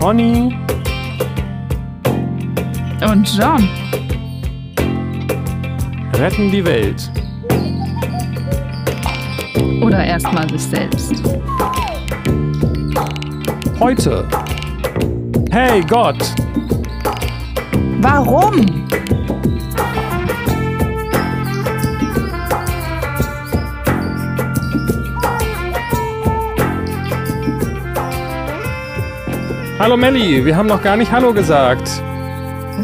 Conny. Und John. Retten die Welt. Oder erstmal sich selbst. Heute. Hey Gott. Warum? Hallo Melli, wir haben noch gar nicht Hallo gesagt.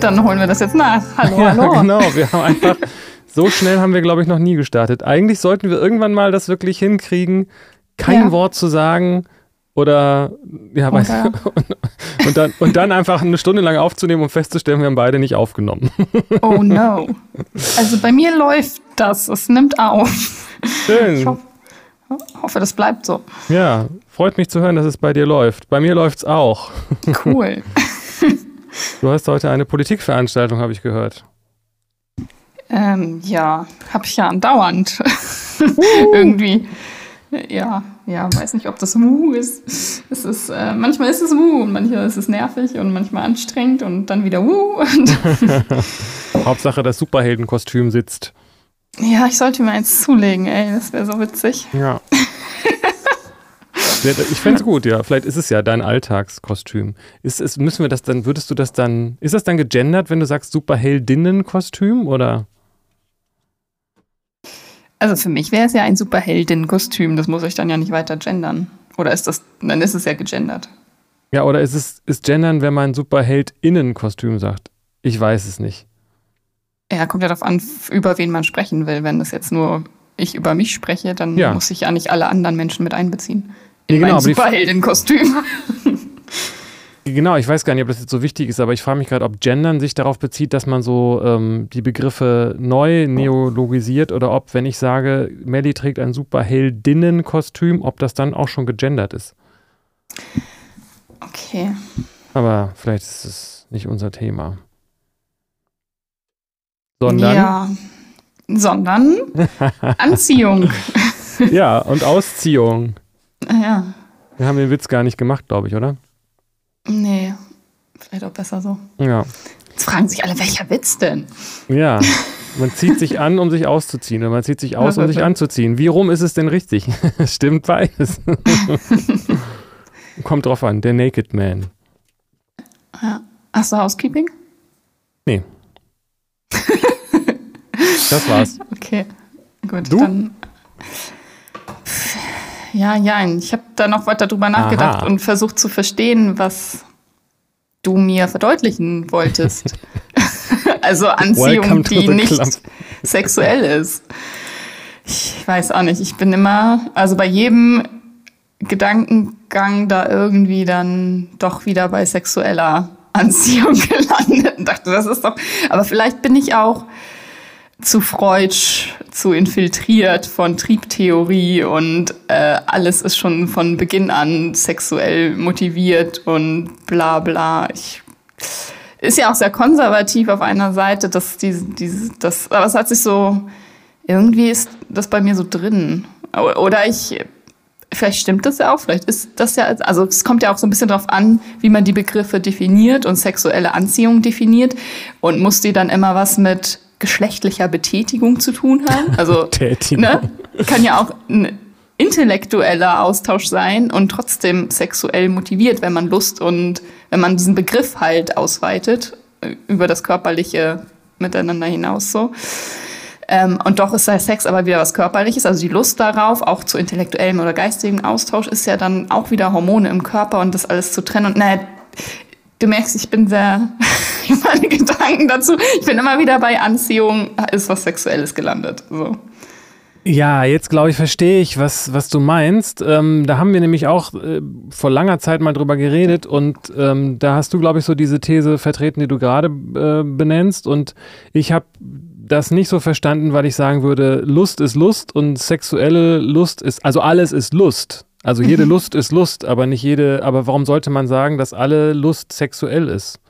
Dann holen wir das jetzt nach. Hallo, Ja, hallo. genau. Wir haben einfach so schnell haben wir, glaube ich, noch nie gestartet. Eigentlich sollten wir irgendwann mal das wirklich hinkriegen, kein Ja. Wort zu sagen oder ja, weiß, und, und, dann, und dann einfach eine Stunde lang aufzunehmen und festzustellen, wir haben beide nicht aufgenommen. Oh no. Also bei mir läuft das. Es nimmt auf. Ich Schön. hoffe, hoffe das bleibt so. Ja, freut mich zu hören, dass es bei dir läuft. Bei mir läuft's auch. Cool. Du hast heute eine Politikveranstaltung, habe ich gehört. ähm, ja, habe ich ja andauernd. Irgendwie. Ja, ja, weiß nicht, ob das Mu ist. Es ist äh, manchmal ist es Mu und manchmal ist es nervig und manchmal anstrengend und dann wieder. Und Hauptsache, das Superheldenkostüm sitzt. Ja, ich sollte mir eins zulegen, ey, das wäre so witzig. Ja. Ich fände es gut, ja. Vielleicht ist es ja dein Alltagskostüm. Ist es, müssen wir das dann, würdest du das dann, ist das dann gegendert, wenn du sagst Superheldinnenkostüm oder? Also für mich wäre es ja ein Superheldin-Kostüm, das muss ich dann ja nicht weiter gendern. Oder ist das, dann ist es ja gegendert. Ja, oder ist es, ist gendern, wenn man Superheldinnenkostüm sagt? Ich weiß es nicht. Ja, kommt ja darauf an, über wen man sprechen will. Wenn das jetzt nur ich über mich spreche, dann Ja. muss ich ja nicht alle anderen Menschen mit einbeziehen. Ja, In genau, mein Superheldin-Kostüm. Genau, ich weiß gar nicht, ob das jetzt so wichtig ist, aber ich frage mich gerade, ob Gendern sich darauf bezieht, dass man so ähm, die Begriffe neu neologisiert oder ob, wenn ich sage, Melly trägt ein Superheldinnenkostüm, ob das dann auch schon gegendert ist. Okay. Aber vielleicht ist es nicht unser Thema. Sondern, Ja. Sondern Anziehung. ja, und Ausziehung. ja. Wir haben den Witz gar nicht gemacht, glaube ich, oder? Nee. Vielleicht auch besser so. Ja. Jetzt fragen sich alle, welcher Witz denn? Ja. Man zieht sich an, um sich auszuziehen, oder man zieht sich aus, um sich anzuziehen. Wie rum ist es denn richtig? Stimmt beides. Kommt drauf an, der Naked Man. Ja. Hast du Housekeeping? Nee. Das war's. Okay, gut, Du? dann. Ja, ja, ich habe da noch weiter drüber nachgedacht Aha. und versucht zu verstehen, was du mir verdeutlichen wolltest. also Anziehung, die nicht club. sexuell ist. Ich weiß auch nicht, ich bin immer, also bei jedem Gedankengang da irgendwie dann doch wieder bei sexueller Anziehung gelandet und dachte, das ist doch, aber vielleicht bin ich auch zu Freudsch, zu infiltriert von Triebtheorie und äh, alles ist schon von Beginn an sexuell motiviert und bla bla. Ich, ist ja auch sehr konservativ auf einer Seite, dass diese, diese, das, aber es hat sich so, irgendwie ist das bei mir so drin. Oder ich, vielleicht stimmt das ja auch, vielleicht ist das ja, also es kommt ja auch so ein bisschen darauf an, wie man die Begriffe definiert und sexuelle Anziehung definiert und muss die dann immer was mit geschlechtlicher Betätigung zu tun haben. Also ne, kann ja auch ein intellektueller Austausch sein und trotzdem sexuell motiviert, wenn man Lust und wenn man diesen Begriff halt ausweitet äh, über das körperliche Miteinander hinaus so. Ähm, und doch ist der Sex aber wieder was Körperliches, also die Lust darauf, auch zu intellektuellem oder geistigem Austausch, ist ja dann auch wieder Hormone im Körper und das alles zu trennen. Und naja, du merkst, ich bin sehr, meine Gedanken dazu, ich bin immer wieder bei Anziehung, ist was Sexuelles gelandet. So. Ja, jetzt glaube ich, verstehe ich, was, was du meinst. Ähm, da haben wir nämlich auch äh, vor langer Zeit mal drüber geredet und ähm, da hast du, glaube ich, so diese These vertreten, die du gerade äh, benennst. Und ich habe das nicht so verstanden, weil ich sagen würde, Lust ist Lust und sexuelle Lust ist, also alles ist Lust. Also jede Lust ist Lust, aber nicht jede, aber warum sollte man sagen, dass alle Lust sexuell ist?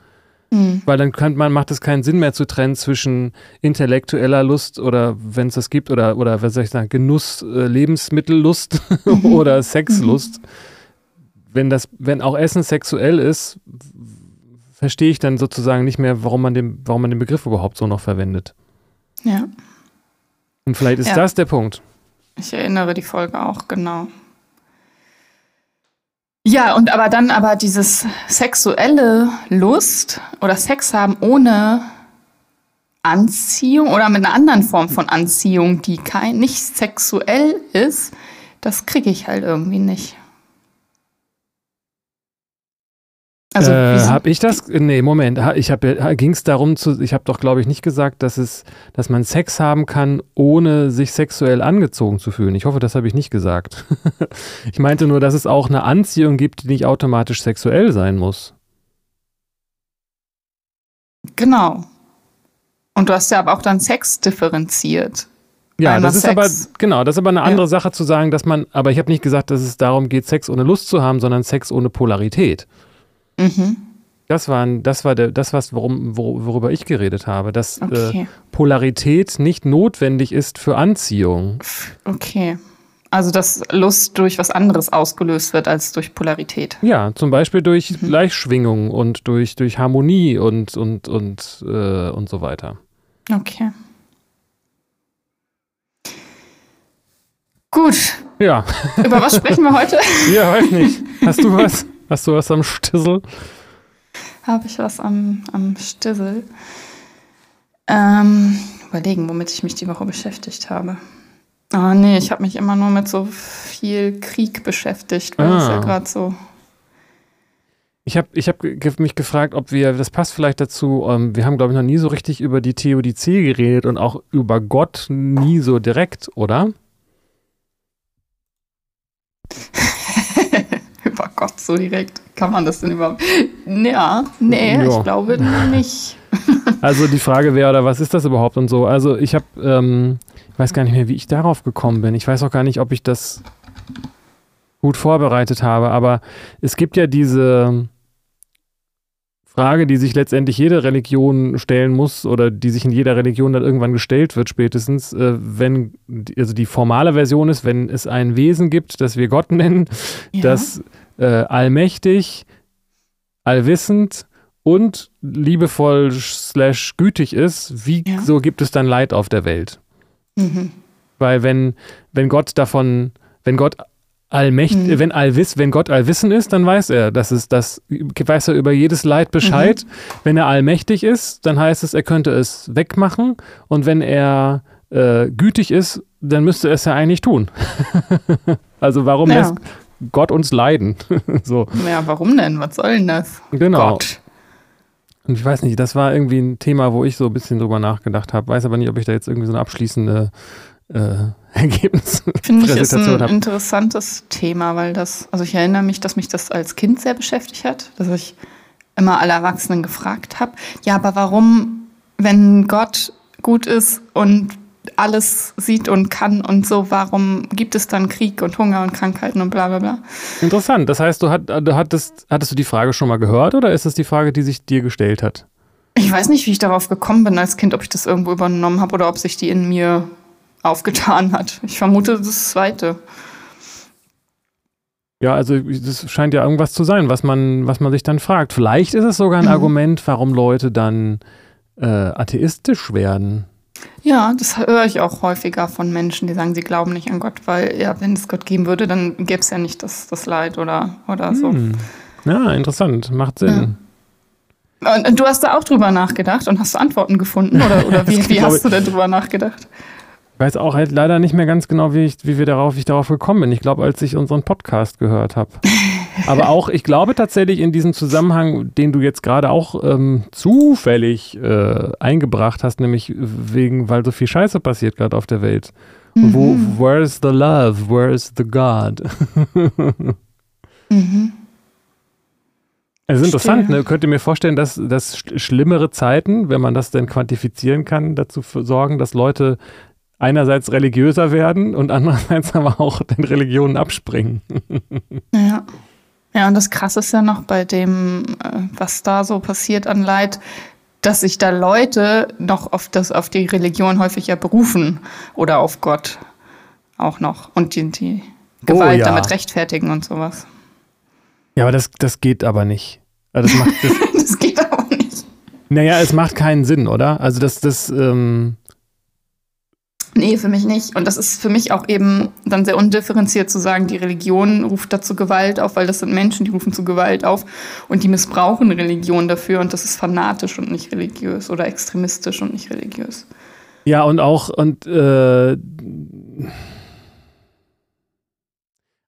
Weil dann könnte man, macht es keinen Sinn mehr zu trennen zwischen intellektueller Lust oder wenn es das gibt, oder, oder was soll ich sagen, Genuss, äh, Lebensmittellust oder Sexlust. wenn das, wenn auch Essen sexuell ist, verstehe ich dann sozusagen nicht mehr, warum man den, warum man den Begriff überhaupt so noch verwendet. Ja. Und vielleicht ist Ja. das der Punkt. Ich erinnere die Folge auch, genau. Ja, und aber dann aber dieses sexuelle Lust oder Sex haben ohne Anziehung oder mit einer anderen Form von Anziehung, die kein, nicht sexuell ist, das kriege ich halt irgendwie nicht. Also, äh, habe ich das? Nee, Moment. Ich habe, ging es darum zu, ich habe doch, glaube ich, nicht gesagt, dass es, dass man Sex haben kann, ohne sich sexuell angezogen zu fühlen. Ich hoffe, das habe ich nicht gesagt. ich meinte nur, dass es auch eine Anziehung gibt, die nicht automatisch sexuell sein muss. genau. Und du hast ja aber auch dann Sex differenziert. Ja, Einmal das ist Sex. aber, genau, das ist aber eine Ja. andere Sache zu sagen, dass man, aber ich habe nicht gesagt, dass es darum geht, Sex ohne Lust zu haben, sondern Sex ohne Polarität. Mhm. Das war, ein- das war der, das, was, worum, wor- worüber ich geredet habe, dass äh, Okay. Polarität nicht notwendig ist für Anziehung. Okay. Also, dass Lust durch was anderes ausgelöst wird als durch Polarität. Ja, zum Beispiel durch Mhm. Gleichschwingung und durch, durch Harmonie und, und, und, äh, und so weiter. Okay. Gut. Ja, Über was sprechen wir heute? ja, weiß nicht. Hast du was? Hast du was am Stissel? Habe ich was am, am Stissel? Ähm, überlegen, womit ich mich die Woche beschäftigt habe. Ah, nee, ich habe mich immer nur mit so viel Krieg beschäftigt, weil das Ah. ja gerade so. Ich habe ich hab mich gefragt, ob wir, das passt vielleicht dazu, ähm, wir haben, glaube ich, noch nie so richtig über die Theodizee geredet und auch über Gott nie so direkt, oder? Gott so direkt. Kann man das denn überhaupt? Ja, nee, Ja. ich glaube nicht. Also die Frage wäre, oder was ist das überhaupt und so? Also ich habe, ähm, ich weiß gar nicht mehr, wie ich darauf gekommen bin. Ich weiß auch gar nicht, ob ich das gut vorbereitet habe, aber es gibt ja diese Frage, die sich letztendlich jede Religion stellen muss oder die sich in jeder Religion dann irgendwann gestellt wird, spätestens, äh, wenn, also die formale Version ist, wenn es ein Wesen gibt, das wir Gott nennen, Ja. das äh, allmächtig, allwissend und liebevoll slash gütig ist, wie Ja. so gibt es dann Leid auf der Welt? Mhm. Weil wenn, wenn Gott davon, wenn Gott allmächtig, Mhm. wenn allwiss, wenn Gott allwissen ist, dann weiß er, dass es das, weiß er über jedes Leid Bescheid. Wenn er allmächtig ist, dann heißt es, er könnte es wegmachen. Und wenn er äh, gütig ist, dann müsste er es ja eigentlich tun. also warum Ja. lässt Gott uns leiden? so, ja, warum denn? Was soll denn das? genau. Gott. Und ich weiß nicht, das war irgendwie ein Thema, wo ich so ein bisschen drüber nachgedacht habe. Weiß aber nicht, ob ich da jetzt irgendwie so eine abschließende äh, Ergebnis. Finde ich ist ein hab. interessantes Thema, weil das, also ich erinnere mich, dass mich das als Kind sehr beschäftigt hat, dass ich immer alle Erwachsenen gefragt habe, ja, aber warum, wenn Gott gut ist und alles sieht und kann und so, warum gibt es dann Krieg und Hunger und Krankheiten und bla bla bla? Interessant. Das heißt, du, hat, du hattest, hattest du die Frage schon mal gehört oder ist es die Frage, die sich dir gestellt hat? Ich weiß nicht, wie ich darauf gekommen bin als Kind, ob ich das irgendwo übernommen habe oder ob sich die in mir aufgetan hat. Ich vermute das Zweite. Ja, also das scheint ja irgendwas zu sein, was man, was man sich dann fragt. Vielleicht ist es sogar ein Mhm. Argument, warum Leute dann äh, atheistisch werden. Ja, das höre ich auch häufiger von Menschen, die sagen, sie glauben nicht an Gott, weil ja, wenn es Gott geben würde, dann gäbe es ja nicht das, das Leid oder, oder so. Hm. Ja, interessant. Macht Sinn. Und, und du hast da auch drüber nachgedacht und hast Antworten gefunden? Oder, oder wie, wie hast du denn drüber nachgedacht? Ich weiß auch halt leider nicht mehr ganz genau, wie ich, wie wir darauf, wie ich darauf gekommen bin. Ich glaube, als ich unseren Podcast gehört habe. Aber auch, ich glaube tatsächlich in diesem Zusammenhang, den du jetzt gerade auch ähm, zufällig äh, eingebracht hast, nämlich wegen, weil so viel Scheiße passiert gerade auf der Welt. Und Wo, where is the love? Where is the God? Mhm. Es ist interessant, ne? Könnt ihr mir vorstellen, dass, dass sch- schlimmere Zeiten, wenn man das denn quantifizieren kann, dazu sorgen, dass Leute einerseits religiöser werden und andererseits aber auch den Religionen abspringen. Ja. Ja, und das Krasse ist ja noch bei dem, äh, was da so passiert an Leid, dass sich da Leute noch auf, das, auf die Religion häufig ja berufen oder auf Gott auch noch und die, die Gewalt Oh ja. damit rechtfertigen und sowas. Ja, aber das, das geht aber nicht. Also das, macht, das, das geht aber nicht. Naja, es macht keinen Sinn, oder? Also das, das, ähm Nee, für mich nicht. Und das ist für mich auch eben dann sehr undifferenziert zu sagen, die Religion ruft dazu Gewalt auf, weil das sind Menschen, die rufen zu Gewalt auf und die missbrauchen Religion dafür und das ist fanatisch und nicht religiös oder extremistisch und nicht religiös. Ja, und auch, und äh,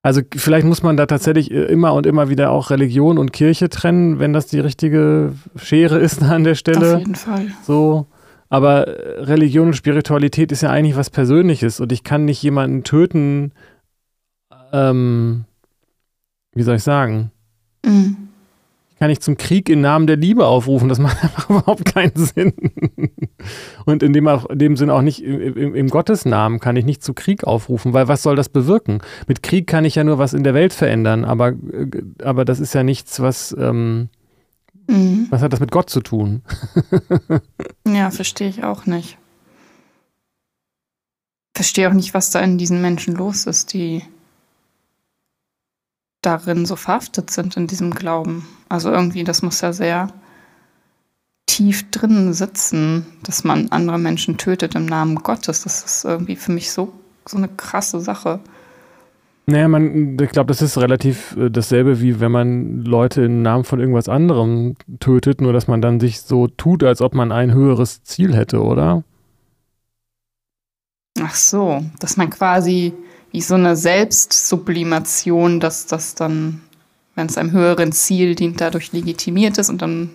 also vielleicht muss man da tatsächlich äh, immer und immer wieder auch Religion und Kirche trennen, wenn das die richtige Schere ist an der Stelle. Auf jeden Fall. So. Aber Religion und Spiritualität ist ja eigentlich was Persönliches und ich kann nicht jemanden töten, ähm, wie soll ich sagen? Mhm kann ich zum Krieg im Namen der Liebe aufrufen. Das macht einfach überhaupt keinen Sinn. Und in dem, in dem Sinn auch nicht im, im, Gottes Namen kann ich nicht zu Krieg aufrufen, weil was soll das bewirken? Mit Krieg kann ich ja nur was in der Welt verändern, aber, aber das ist ja nichts, was, ähm, mhm. was hat das mit Gott zu tun? ja, verstehe ich auch nicht. Verstehe auch nicht, was da in diesen Menschen los ist, die darin so verhaftet sind in diesem Glauben. Also irgendwie, das muss ja sehr tief drin sitzen, dass man andere Menschen tötet im Namen Gottes. Das ist irgendwie für mich so, so eine krasse Sache. Naja, man, ich glaube, das ist relativ äh, dasselbe, wie wenn man Leute im Namen von irgendwas anderem tötet, nur dass man dann sich so tut, als ob man ein höheres Ziel hätte, oder? Ach so, dass man quasi wie so eine Selbstsublimation, dass das dann, wenn es einem höheren Ziel dient, dadurch legitimiert ist und dann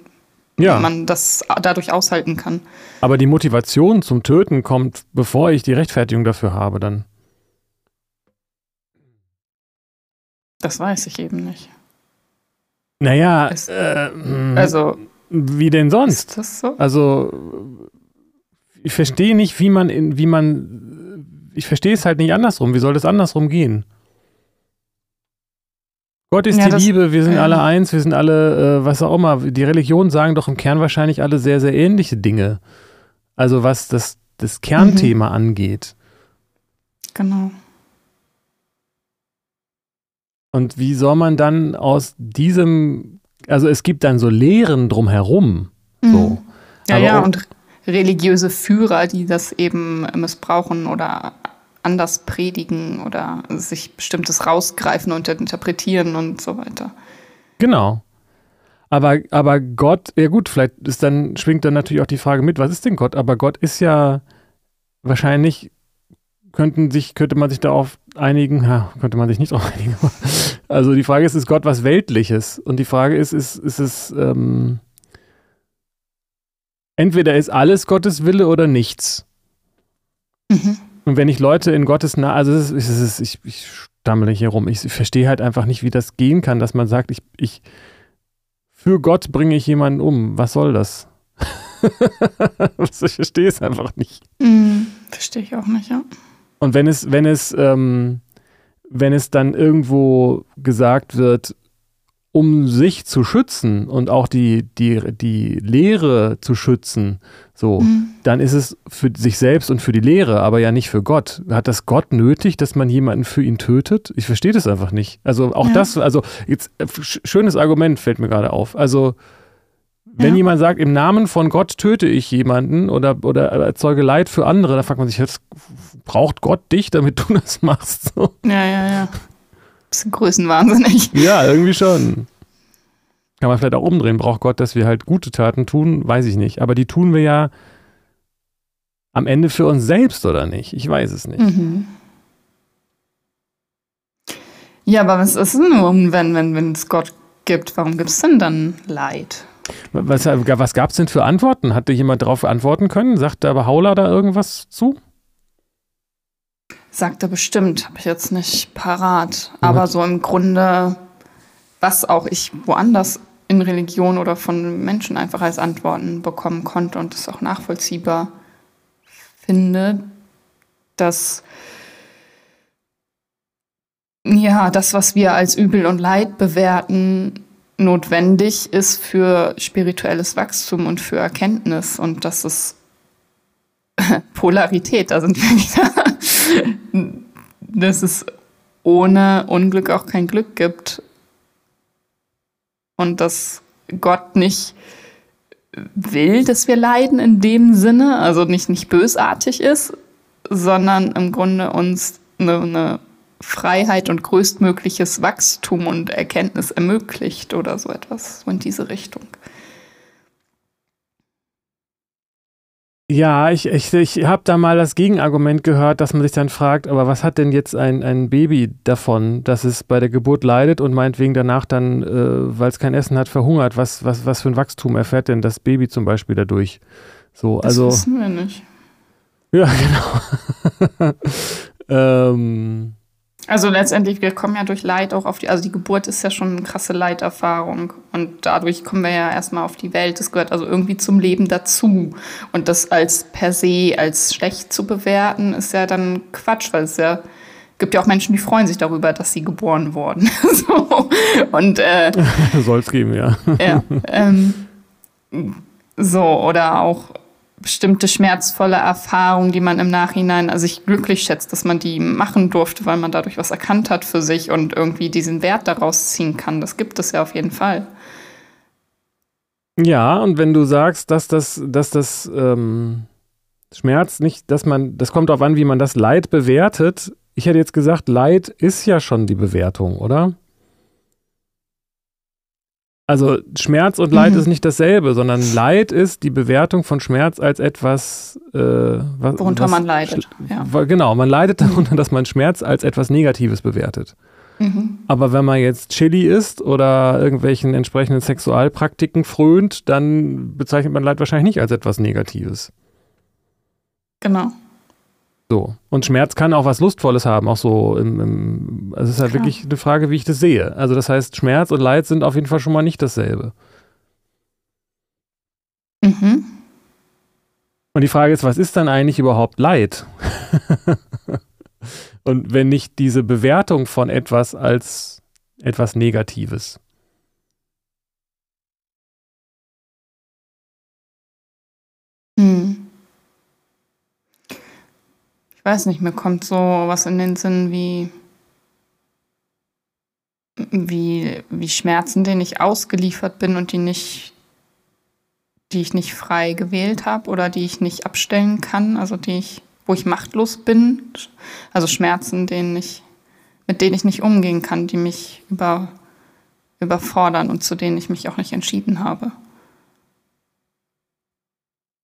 ja. man das dadurch aushalten kann. Aber die Motivation zum Töten kommt, bevor ich die Rechtfertigung dafür habe, dann. Das weiß ich eben nicht. Naja, es, äh, also wie denn sonst? Ist das so? Also ich verstehe nicht, wie man in, wie man ich verstehe es halt nicht andersrum. Wie soll das andersrum gehen? Gott ist ja, die Liebe, wir sind äh, alle eins, wir sind alle, äh, was auch immer. Die Religionen sagen doch im Kern wahrscheinlich alle sehr, sehr ähnliche Dinge. Also was das, das Kernthema mhm. angeht. Genau. Und wie soll man dann aus diesem, also es gibt dann so Lehren drumherum. Mhm. So. Ja, Aber ja, und religiöse Führer, die das eben missbrauchen oder anders predigen oder sich bestimmtes rausgreifen und interpretieren und so weiter. Genau. Aber, aber Gott, ja gut, vielleicht ist dann, schwingt dann natürlich auch die Frage mit, was ist denn Gott? Aber Gott ist ja wahrscheinlich, könnten sich, könnte man sich darauf einigen, ha, könnte man sich nicht darauf einigen. also die Frage ist, ist Gott was Weltliches? Und die Frage ist, ist, ist es, ähm, entweder ist alles Gottes Wille oder nichts. Mhm. Und wenn ich Leute in Gottes Nahe, also es ist, es ist, ich, ich stammle hier rum, ich verstehe halt einfach nicht, wie das gehen kann, dass man sagt, ich, ich für Gott bringe ich jemanden um. Was soll das? ich verstehe es einfach nicht. Mm, verstehe ich auch nicht, ja. Und wenn es, wenn es, ähm, wenn es dann irgendwo gesagt wird, um sich zu schützen und auch die, die, die Lehre zu schützen, so, mhm. dann ist es für sich selbst und für die Lehre, aber ja nicht für Gott. Hat das Gott nötig, dass man jemanden für ihn tötet? Ich verstehe das einfach nicht. Also auch ja. das, also jetzt äh, schönes Argument fällt mir gerade auf. Also wenn ja. jemand sagt, im Namen von Gott töte ich jemanden oder, oder erzeuge Leid für andere, dann fragt man sich, jetzt braucht Gott dich, damit du das machst? So. Ja, ja, ja bisschen größenwahnsinnig. Ja, irgendwie schon. Kann man vielleicht auch umdrehen. Braucht Gott, dass wir halt gute Taten tun? Weiß ich nicht. Aber die tun wir ja am Ende für uns selbst, oder nicht? Ich weiß es nicht. Mhm. Ja, aber was ist denn, wenn, wenn, wenn es Gott gibt? Warum gibt es denn dann Leid? Was, was gab es denn für Antworten? Hatte jemand darauf antworten können? Sagt aber Haula da irgendwas zu? Sagt er bestimmt, habe ich jetzt nicht parat. Aber so im Grunde, was auch ich woanders in Religion oder von Menschen einfach als Antworten bekommen konnte und das auch nachvollziehbar finde, dass ja, das, was wir als Übel und Leid bewerten, notwendig ist für spirituelles Wachstum und für Erkenntnis und das ist Polarität, da sind wir wieder. dass es ohne Unglück auch kein Glück gibt. und dass Gott nicht will, dass wir leiden in dem Sinne, also nicht, nicht bösartig ist, sondern im Grunde uns eine, eine Freiheit und größtmögliches Wachstum und Erkenntnis ermöglicht oder so etwas, so in diese Richtung. Ja, ich, ich, ich habe da mal das Gegenargument gehört, dass man sich dann fragt, aber was hat denn jetzt ein, ein Baby davon, dass es bei der Geburt leidet und meinetwegen danach dann, äh, weil es kein Essen hat, verhungert? Was, was, was für ein Wachstum erfährt denn das Baby zum Beispiel dadurch? So, das also, wissen wir nicht. Ja, genau. ähm, also letztendlich, wir kommen ja durch Leid auch auf die, also die Geburt ist ja schon eine krasse Leiterfahrung und dadurch kommen wir ja erstmal auf die Welt. Das gehört also irgendwie zum Leben dazu. Und das als per se als schlecht zu bewerten, ist ja dann Quatsch, weil es ja gibt ja auch Menschen, die freuen sich darüber, dass sie geboren wurden. so. Und äh, soll es geben, ja. ja ähm, so, oder auch bestimmte schmerzvolle Erfahrungen, die man im Nachhinein, also ich glücklich schätzt, dass man die machen durfte, weil man dadurch was erkannt hat für sich und irgendwie diesen Wert daraus ziehen kann. Das gibt es ja auf jeden Fall. Ja, und wenn du sagst, dass das, dass das ähm, Schmerz nicht, dass man, das kommt darauf an, wie man das Leid bewertet. Ich hätte jetzt gesagt, Leid ist ja schon die Bewertung, oder? Also Schmerz und Leid mhm. ist nicht dasselbe, sondern Leid ist die Bewertung von Schmerz als etwas, äh, was, worunter was, man leidet. Ja. Genau, man leidet darunter, dass man Schmerz als etwas Negatives bewertet. Mhm. Aber wenn man jetzt Chili isst oder irgendwelchen entsprechenden Sexualpraktiken frönt, dann bezeichnet man Leid wahrscheinlich nicht als etwas Negatives. Genau. So. Und Schmerz kann auch was Lustvolles haben, auch so im, im also es ist halt Klar. wirklich eine Frage, wie ich das sehe. Also das heißt, Schmerz und Leid sind auf jeden Fall schon mal nicht dasselbe. Mhm. Und die Frage ist, was ist dann eigentlich überhaupt Leid? und wenn nicht diese Bewertung von etwas als etwas Negatives. Mhm ich weiß nicht, mir kommt so was in den Sinn wie, wie, wie Schmerzen, denen ich ausgeliefert bin und die nicht, die ich nicht frei gewählt habe oder die ich nicht abstellen kann, also die ich, wo ich machtlos bin. Also Schmerzen, denen ich, mit denen ich nicht umgehen kann, die mich über, überfordern und zu denen ich mich auch nicht entschieden habe.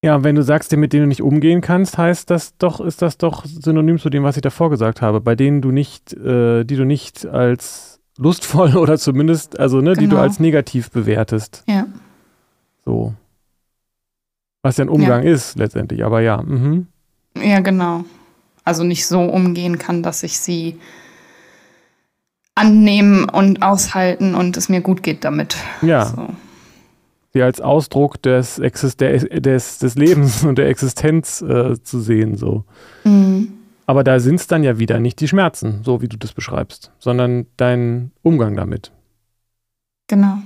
Ja, wenn du sagst, mit denen du nicht umgehen kannst, heißt das doch, ist das doch synonym zu dem, was ich davor gesagt habe, bei denen du nicht, äh, die du nicht als lustvoll oder zumindest, also ne, genau. die du genau. als negativ bewertest. Ja. So. Was ja ein Umgang ja. ist letztendlich, aber ja. Mhm. Ja, genau. Also nicht so umgehen kann, dass ich sie annehmen und aushalten und es mir gut geht damit. Ja. So sie als Ausdruck des, Exist des, des, des Lebens und der Existenz äh, zu sehen. So. Mhm. Aber da sind es dann ja wieder nicht die Schmerzen, so wie du das beschreibst, sondern dein Umgang damit. Genau.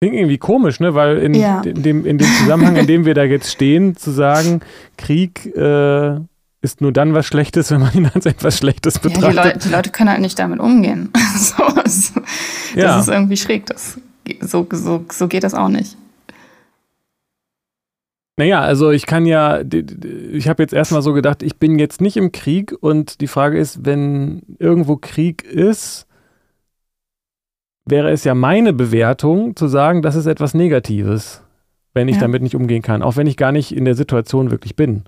Klingt irgendwie komisch, ne? Weil in, ja. in, dem, in dem Zusammenhang, in dem wir da jetzt stehen, zu sagen, Krieg äh, ist nur dann was Schlechtes, wenn man ihn als etwas Schlechtes betrachtet. Ja, die, Leute, die, Leute, können halt nicht damit umgehen. so, das, ja. ist irgendwie schräg. Das, so, so, so geht das auch nicht. Naja, also ich kann ja, ich habe jetzt erstmal so gedacht, ich bin jetzt nicht im Krieg und die Frage ist, wenn irgendwo Krieg ist, wäre es ja meine Bewertung zu sagen, das ist etwas Negatives, wenn ich ja. damit nicht umgehen kann, auch wenn ich gar nicht in der Situation wirklich bin.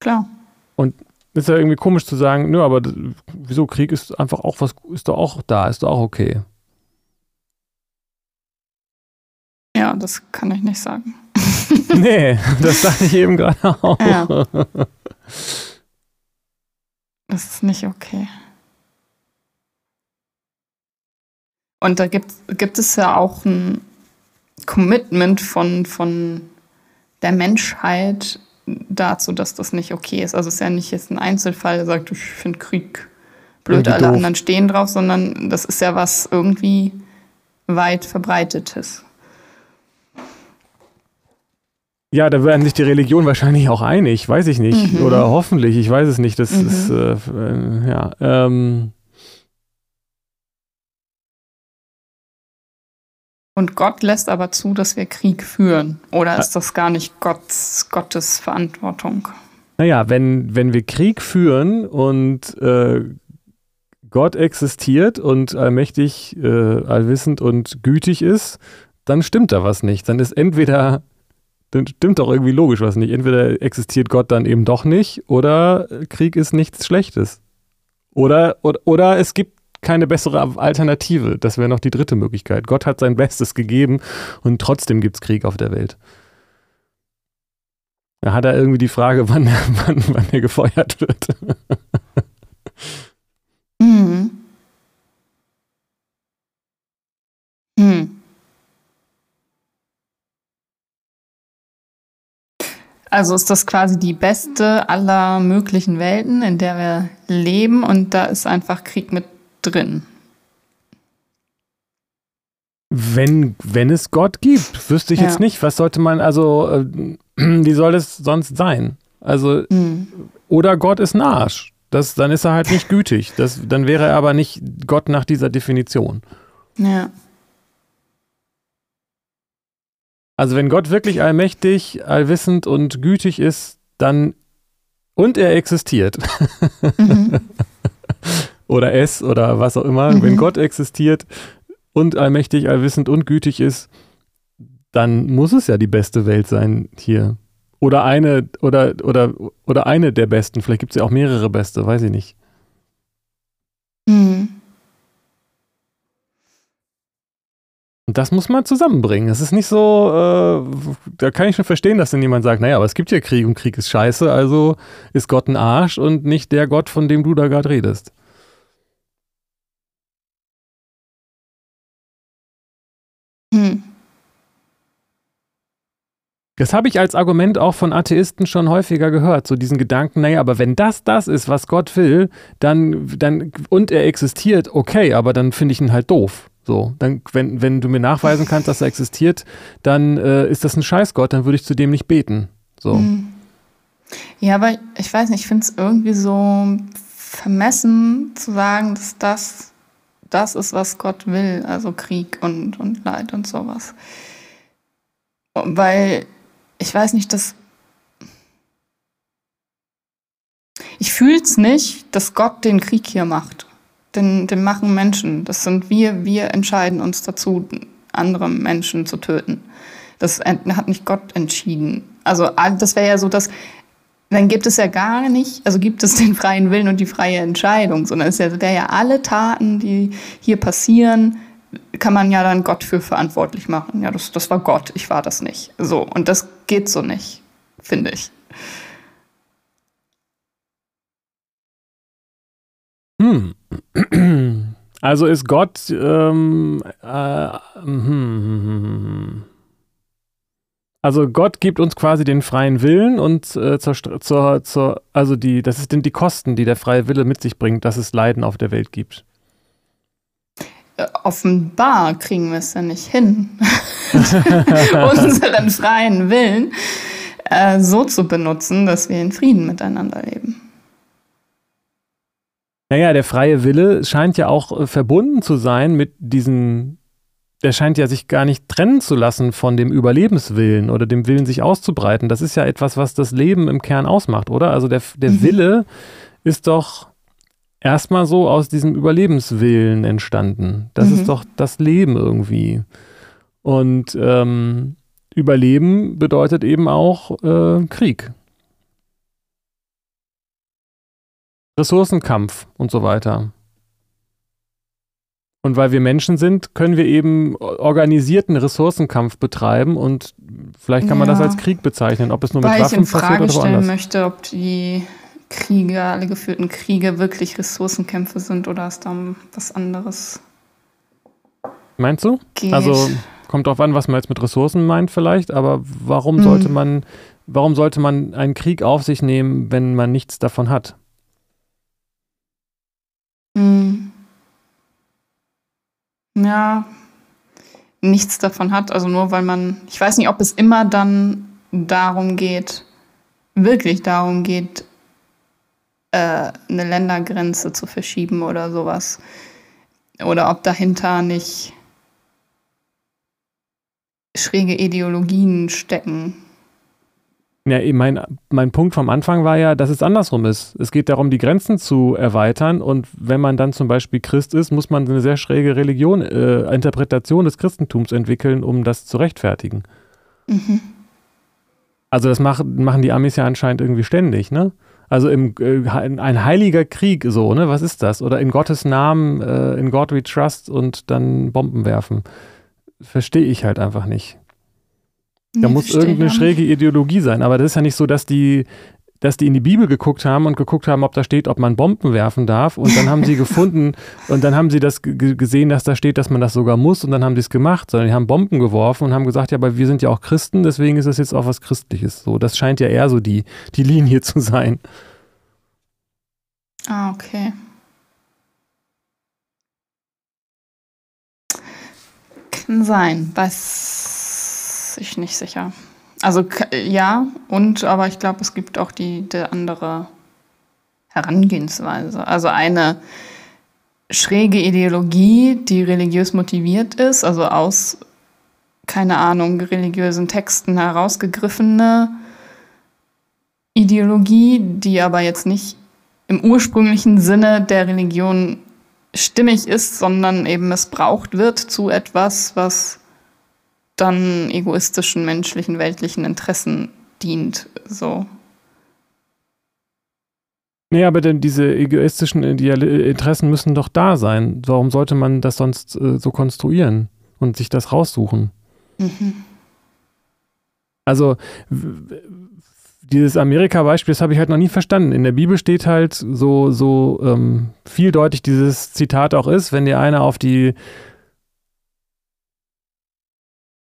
Klar. Und ist ja irgendwie komisch zu sagen, nö, aber wieso Krieg ist einfach auch was, ist doch auch da, ist doch auch okay. Ja, das kann ich nicht sagen. nee, das dachte ich eben gerade auch. Ja. Das ist nicht okay. Und da gibt, gibt es ja auch ein Commitment von, von der Menschheit dazu, dass das nicht okay ist. Also es ist ja nicht jetzt ein Einzelfall, der sagt, ich finde Krieg blöd, irgendwie alle doof. anderen stehen drauf, sondern das ist ja was irgendwie weit verbreitetes. Ja, da werden sich die Religionen wahrscheinlich auch einig, weiß ich nicht. Mhm. Oder hoffentlich, ich weiß es nicht. Das mhm. ist, äh, ja. Ähm, Und Gott lässt aber zu, dass wir Krieg führen. Oder ist das gar nicht Gottes, Gottes Verantwortung? Naja, wenn, wenn wir Krieg führen und äh, Gott existiert und allmächtig, äh, allwissend und gütig ist, dann stimmt da was nicht. Dann ist entweder, dann stimmt doch irgendwie logisch was nicht. Entweder existiert Gott dann eben doch nicht oder Krieg ist nichts Schlechtes. Oder, oder, oder es gibt keine bessere Alternative. Das wäre noch die dritte Möglichkeit. Gott hat sein Bestes gegeben und trotzdem gibt es Krieg auf der Welt. Da hat er irgendwie die Frage, wann, wann, wann er gefeuert wird. mhm. Hm. Also ist das quasi die beste aller möglichen Welten, in der wir leben und da ist einfach Krieg mit drin. Wenn, wenn es Gott gibt, wüsste ich ja. jetzt nicht, was sollte man, also, äh, wie soll es sonst sein? Also, mhm. oder Gott ist ein Arsch. Das, dann ist er halt nicht gütig. Das, dann wäre er aber nicht Gott nach dieser Definition. Ja. Also, wenn Gott wirklich allmächtig, allwissend und gütig ist, dann und er existiert. Mhm. oder es oder was auch immer, mhm. wenn Gott existiert und allmächtig, allwissend und gütig ist, dann muss es ja die beste Welt sein hier. Oder eine, oder, oder, oder eine der besten. Vielleicht gibt es ja auch mehrere beste, weiß ich nicht. Mhm. Und das muss man zusammenbringen. Es ist nicht so, äh, da kann ich schon verstehen, dass dann jemand sagt, naja, aber es gibt ja Krieg und Krieg ist scheiße, also ist Gott ein Arsch und nicht der Gott, von dem du da gerade redest. Hm. Das habe ich als Argument auch von Atheisten schon häufiger gehört, so diesen Gedanken, naja, aber wenn das das ist, was Gott will, dann, dann und er existiert, okay, aber dann finde ich ihn halt doof. So, dann, wenn, wenn du mir nachweisen kannst, dass er existiert, dann äh, ist das ein Scheißgott, dann würde ich zu dem nicht beten. So. Hm. Ja, aber ich weiß nicht, ich finde es irgendwie so vermessen zu sagen, dass das das ist, was Gott will, also Krieg und, und Leid und sowas. Weil ich weiß nicht, dass. Ich fühle es nicht, dass Gott den Krieg hier macht. Den, den machen Menschen. Das sind wir, wir entscheiden uns dazu, andere Menschen zu töten. Das hat nicht Gott entschieden. Also das wäre ja so, dass dann gibt es ja gar nicht, also gibt es den freien Willen und die freie Entscheidung, sondern es wäre ja alle Taten, die hier passieren, kann man ja dann Gott für verantwortlich machen. Ja, das, das war Gott, ich war das nicht. So, und das geht so nicht, finde ich. Hm. Also ist Gott ähm, äh, hm, hm, hm, hm. Also Gott gibt uns quasi den freien Willen und äh, zur, zur, zur, also die, das sind die Kosten, die der freie Wille mit sich bringt, dass es Leiden auf der Welt gibt. Äh, offenbar kriegen wir es ja nicht hin, unseren freien Willen äh, so zu benutzen, dass wir in Frieden miteinander leben. Naja, der freie Wille scheint ja auch äh, verbunden zu sein mit diesen der scheint ja sich gar nicht trennen zu lassen von dem Überlebenswillen oder dem Willen, sich auszubreiten. Das ist ja etwas, was das Leben im Kern ausmacht, oder? Also der, der mhm. Wille ist doch erstmal so aus diesem Überlebenswillen entstanden. Das mhm. ist doch das Leben irgendwie. Und ähm, Überleben bedeutet eben auch äh, Krieg. Ressourcenkampf und so weiter. Und weil wir Menschen sind, können wir eben organisierten Ressourcenkampf betreiben und vielleicht kann man ja. das als Krieg bezeichnen, ob es nur weil mit Waffen passiert oder. Ich möchte, ob die Kriege, alle geführten Kriege wirklich Ressourcenkämpfe sind oder ist da was anderes. Meinst du? Geht. Also kommt drauf an, was man jetzt mit Ressourcen meint vielleicht, aber warum hm. sollte man warum sollte man einen Krieg auf sich nehmen, wenn man nichts davon hat? Hm ja, nichts davon hat. Also nur weil man, ich weiß nicht, ob es immer dann darum geht, wirklich darum geht, äh, eine Ländergrenze zu verschieben oder sowas. Oder ob dahinter nicht schräge Ideologien stecken. Ja, mein, mein Punkt vom Anfang war ja, dass es andersrum ist. Es geht darum, die Grenzen zu erweitern und wenn man dann zum Beispiel Christ ist, muss man eine sehr schräge Religion, äh, Interpretation des Christentums entwickeln, um das zu rechtfertigen. Mhm. Also das mach, machen die Amis ja anscheinend irgendwie ständig, ne? Also im, äh, ein heiliger Krieg, so, ne? Was ist das? Oder in Gottes Namen, äh, in God we trust und dann Bomben werfen. Verstehe ich halt einfach nicht. Da muss irgendeine schräge Ideologie sein. Aber das ist ja nicht so, dass die, dass die in die Bibel geguckt haben und geguckt haben, ob da steht, ob man Bomben werfen darf. Und dann haben sie gefunden und dann haben sie das gesehen, dass da steht, dass man das sogar muss. Und dann haben sie es gemacht, sondern die haben Bomben geworfen und haben gesagt, ja, aber wir sind ja auch Christen, deswegen ist das jetzt auch was Christliches. So, das scheint ja eher so die, die Linie zu sein. Ah, okay. Kann sein. Was ich nicht sicher. Also ja, und aber ich glaube, es gibt auch die, die andere Herangehensweise. Also eine schräge Ideologie, die religiös motiviert ist, also aus, keine Ahnung, religiösen Texten herausgegriffene Ideologie, die aber jetzt nicht im ursprünglichen Sinne der Religion stimmig ist, sondern eben missbraucht wird zu etwas, was dann egoistischen, menschlichen, weltlichen Interessen dient. So. Nee, aber denn diese egoistischen Interessen müssen doch da sein. Warum sollte man das sonst äh, so konstruieren und sich das raussuchen? Mhm. Also dieses Amerika-Beispiel, das habe ich halt noch nie verstanden. In der Bibel steht halt so, so ähm, vieldeutig dieses Zitat auch ist, wenn dir einer auf die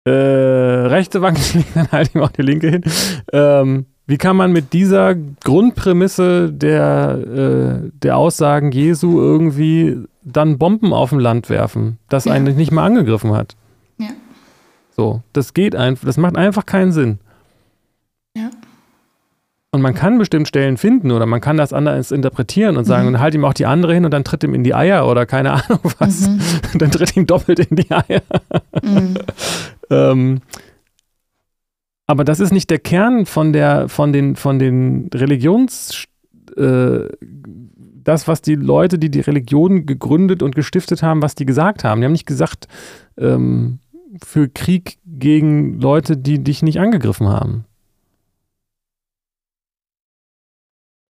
äh, rechte Wange schlägt, dann halte ich ihm auch die linke hin. Ähm, wie kann man mit dieser Grundprämisse der, äh, der Aussagen Jesu irgendwie dann Bomben auf dem Land werfen, das ja. eigentlich nicht mal angegriffen hat? Ja. So, das geht einfach, das macht einfach keinen Sinn. Und man kann bestimmt Stellen finden oder man kann das anders interpretieren und sagen, mhm. und halt ihm auch die andere hin und dann tritt ihm in die Eier oder keine Ahnung was. Mhm. dann tritt ihm doppelt in die Eier. Mhm. ähm, aber das ist nicht der Kern von der, von den, von den Religions, äh, das, was die Leute, die die Religion gegründet und gestiftet haben, was die gesagt haben. Die haben nicht gesagt, ähm, für Krieg gegen Leute, die dich nicht angegriffen haben.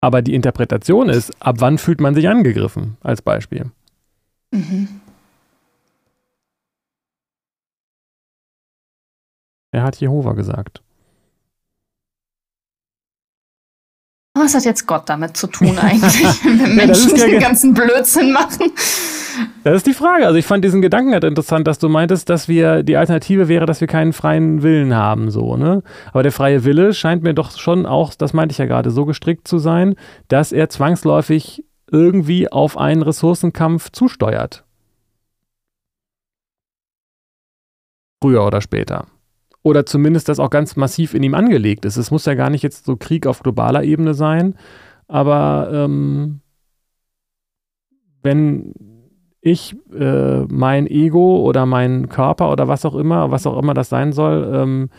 Aber die Interpretation ist, ab wann fühlt man sich angegriffen, als Beispiel. Mhm. Er hat Jehova gesagt. Was hat jetzt Gott damit zu tun eigentlich, wenn Menschen ja, den ganzen Blödsinn machen? Das ist die Frage. Also ich fand diesen Gedanken halt interessant, dass du meintest, dass wir die Alternative wäre, dass wir keinen freien Willen haben, so, ne? Aber der freie Wille scheint mir doch schon auch, das meinte ich ja gerade, so gestrickt zu sein, dass er zwangsläufig irgendwie auf einen Ressourcenkampf zusteuert. Früher oder später. Oder zumindest, dass auch ganz massiv in ihm angelegt ist. Es muss ja gar nicht jetzt so Krieg auf globaler Ebene sein, aber ähm, wenn ich äh, mein Ego oder meinen Körper oder was auch immer, was auch immer das sein soll, ähm,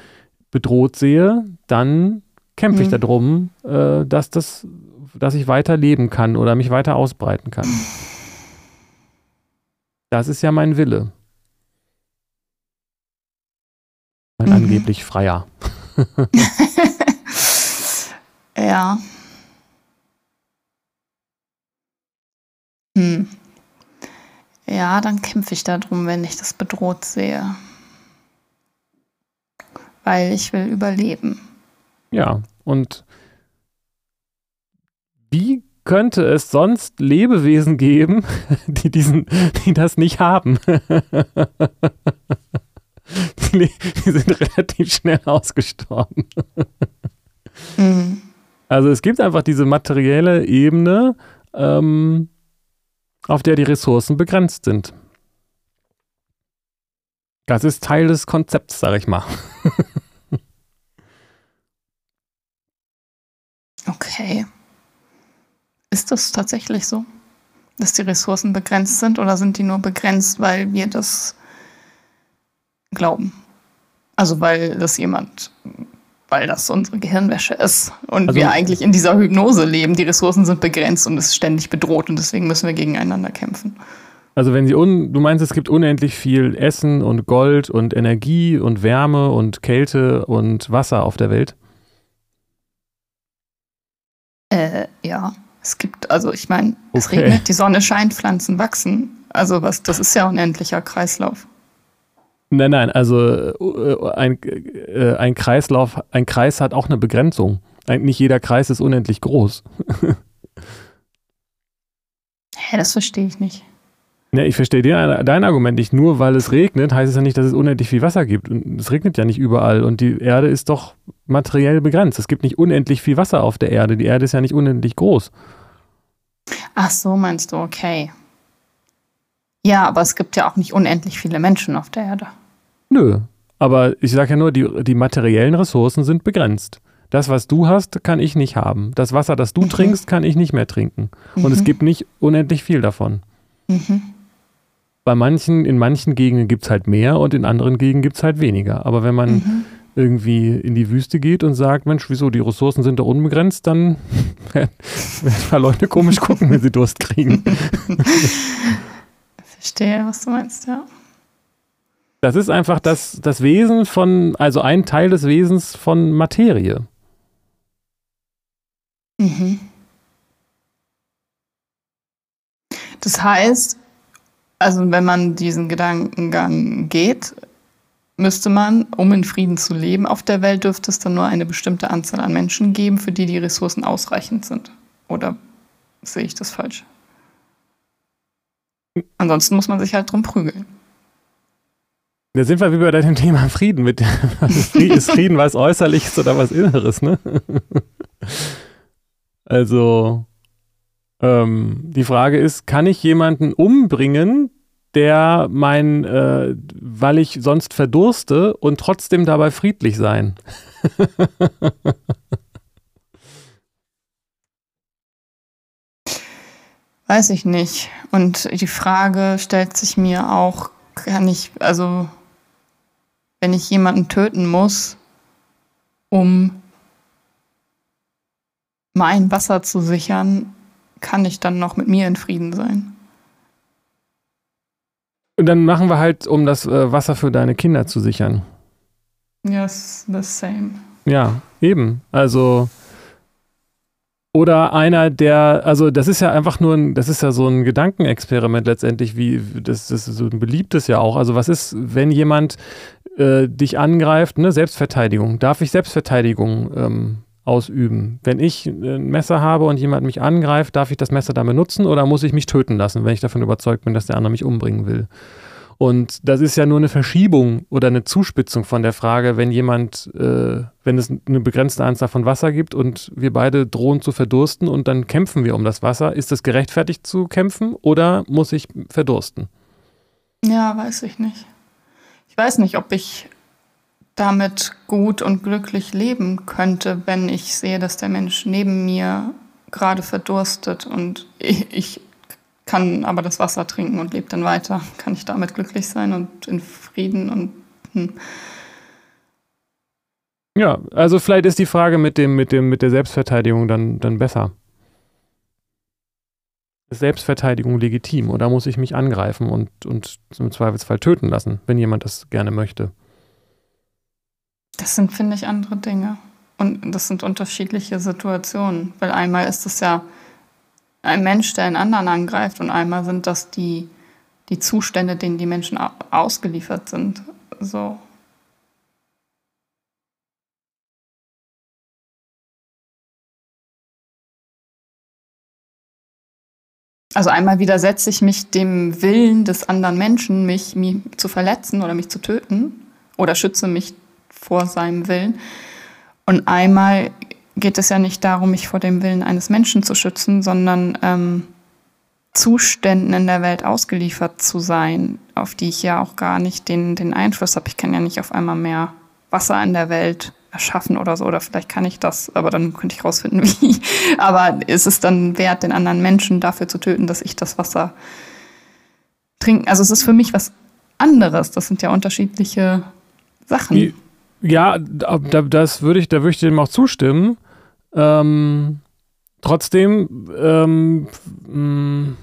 bedroht sehe, dann kämpfe ich mhm. darum, äh, dass das, dass ich weiter leben kann oder mich weiter ausbreiten kann. Das ist ja mein Wille. Mein mhm. angeblich freier. ja. Hm. Ja, dann kämpfe ich darum, wenn ich das bedroht sehe. Weil ich will überleben. Ja, und wie könnte es sonst Lebewesen geben, die diesen, die das nicht haben? die, die sind relativ schnell ausgestorben. Mhm. Also es gibt einfach diese materielle Ebene, ähm, auf der die Ressourcen begrenzt sind. Das ist Teil des Konzepts, sag ich mal. okay. Ist das tatsächlich so, dass die Ressourcen begrenzt sind oder sind die nur begrenzt, weil wir das glauben? Also weil das jemand, weil das unsere Gehirnwäsche ist und also, wir eigentlich in dieser Hypnose leben. Die Ressourcen sind begrenzt und es ist ständig bedroht und deswegen müssen wir gegeneinander kämpfen. Also wenn sie un, du meinst, es gibt unendlich viel Essen und Gold und Energie und Wärme und Kälte und Wasser auf der Welt? Äh, ja. Es gibt, also ich meine, okay. es regnet, die Sonne scheint, Pflanzen wachsen. Also was, das ist ja unendlicher Kreislauf. Nein, nein, also äh, ein, äh, ein Kreislauf, ein Kreis hat auch eine Begrenzung. Nicht jeder Kreis ist unendlich groß. Hä, das verstehe ich nicht. Ja, ich verstehe dein Argument nicht. Nur weil es regnet, heißt es ja nicht, dass es unendlich viel Wasser gibt. Und es regnet ja nicht überall. Und die Erde ist doch materiell begrenzt. Es gibt nicht unendlich viel Wasser auf der Erde. Die Erde ist ja nicht unendlich groß. Ach so, meinst du, okay. Ja, aber es gibt ja auch nicht unendlich viele Menschen auf der Erde. Nö, aber ich sage ja nur, die, die materiellen Ressourcen sind begrenzt. Das, was du hast, kann ich nicht haben. Das Wasser, das du mhm. trinkst, kann ich nicht mehr trinken. Mhm. Und es mhm. gibt nicht unendlich viel davon. Mhm. Bei manchen, in manchen Gegenden gibt es halt mehr und in anderen Gegenden gibt es halt weniger. Aber wenn man mhm. irgendwie in die Wüste geht und sagt, Mensch, wieso, die Ressourcen sind doch unbegrenzt, dann werden ein paar Leute komisch gucken, wenn sie Durst kriegen. Verstehe, was du meinst, ja. Das ist einfach das, das Wesen von, also ein Teil des Wesens von Materie. Mhm. Das heißt, also wenn man diesen Gedankengang geht, müsste man, um in Frieden zu leben auf der Welt, dürfte es dann nur eine bestimmte Anzahl an Menschen geben, für die die Ressourcen ausreichend sind. Oder sehe ich das falsch? Ansonsten muss man sich halt drum prügeln. Da sind wir wie bei deinem Thema Frieden. Mit, ist Frieden was Äußerliches oder was Inneres, ne? Also, ähm, die Frage ist, kann ich jemanden umbringen, der mein, äh, weil ich sonst verdurste und trotzdem dabei friedlich sein? Weiß ich nicht. Und die Frage stellt sich mir auch, kann ich, also wenn ich jemanden töten muss, um mein Wasser zu sichern, kann ich dann noch mit mir in Frieden sein? Und dann machen wir halt, um das äh, Wasser für deine Kinder zu sichern. Yes, the same. Ja, eben. Also oder einer, der, also das ist ja einfach nur ein, das ist ja so ein Gedankenexperiment letztendlich, wie, das, das ist so ein beliebtes ja auch. Also was ist, wenn jemand äh, dich angreift, ne, Selbstverteidigung, darf ich Selbstverteidigung ähm, ausüben? Wenn ich ein Messer habe und jemand mich angreift, darf ich das Messer dann benutzen oder muss ich mich töten lassen, wenn ich davon überzeugt bin, dass der andere mich umbringen will? Und das ist ja nur eine Verschiebung oder eine Zuspitzung von der Frage, wenn jemand, äh, wenn es eine begrenzte Anzahl von Wasser gibt und wir beide drohen zu verdursten und dann kämpfen wir um das Wasser, ist es gerechtfertigt zu kämpfen oder muss ich verdursten? Ja, weiß ich nicht. Ich weiß nicht, ob ich damit gut und glücklich leben könnte, wenn ich sehe, dass der Mensch neben mir gerade verdurstet und ich, ich kann aber das Wasser trinken und lebt dann weiter. Kann ich damit glücklich sein und in Frieden und hm. Ja, also vielleicht ist die Frage mit dem, mit dem, mit der Selbstverteidigung dann, dann besser. Ist Selbstverteidigung legitim oder muss ich mich angreifen und, und im Zweifelsfall töten lassen, wenn jemand das gerne möchte? Das sind, finde ich, andere Dinge. Und das sind unterschiedliche Situationen. Weil einmal ist es ja ein Mensch, der einen anderen angreift und einmal sind das die, die Zustände, denen die Menschen ausgeliefert sind. So. Also einmal widersetze ich mich dem Willen des anderen Menschen, mich, mich zu verletzen oder mich zu töten oder schütze mich vor seinem Willen. Und einmal geht es ja nicht darum, mich vor dem Willen eines Menschen zu schützen, sondern ähm, Zuständen in der Welt ausgeliefert zu sein, auf die ich ja auch gar nicht den, den Einfluss habe. Ich kann ja nicht auf einmal mehr Wasser in der Welt erschaffen oder so, oder vielleicht kann ich das, aber dann könnte ich rausfinden, wie. Aber ist es dann wert, den anderen Menschen dafür zu töten, dass ich das Wasser trinke? Also es ist für mich was anderes. Das sind ja unterschiedliche Sachen. Ja, da, das würde ich, da würde ich dem auch zustimmen. Ähm, trotzdem ähm, hm,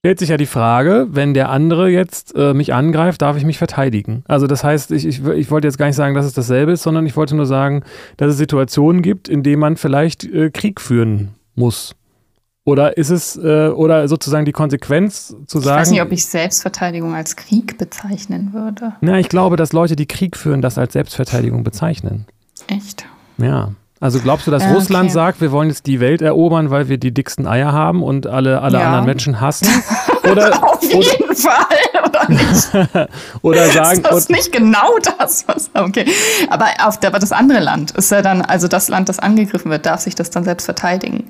stellt sich ja die Frage, wenn der andere jetzt äh, mich angreift, darf ich mich verteidigen? Also das heißt, ich, ich, ich wollte jetzt gar nicht sagen, dass es dasselbe ist, sondern ich wollte nur sagen, dass es Situationen gibt, in denen man vielleicht äh, Krieg führen muss. Oder ist es, äh, oder sozusagen die Konsequenz zu sagen. Ich weiß nicht, ob ich Selbstverteidigung als Krieg bezeichnen würde. Na, ich glaube, dass Leute, die Krieg führen, das als Selbstverteidigung bezeichnen. Echt? Ja. Also glaubst du, dass ja, Russland okay. sagt, wir wollen jetzt die Welt erobern, weil wir die dicksten Eier haben und alle, alle ja. anderen Menschen hassen? Oder, Auf jeden oder, Fall, oder nicht? oder sagen. Ist das nicht genau das, was. Okay. Aber auf der, aber das andere Land ist ja dann, also das Land, das angegriffen wird, darf sich das dann selbst verteidigen.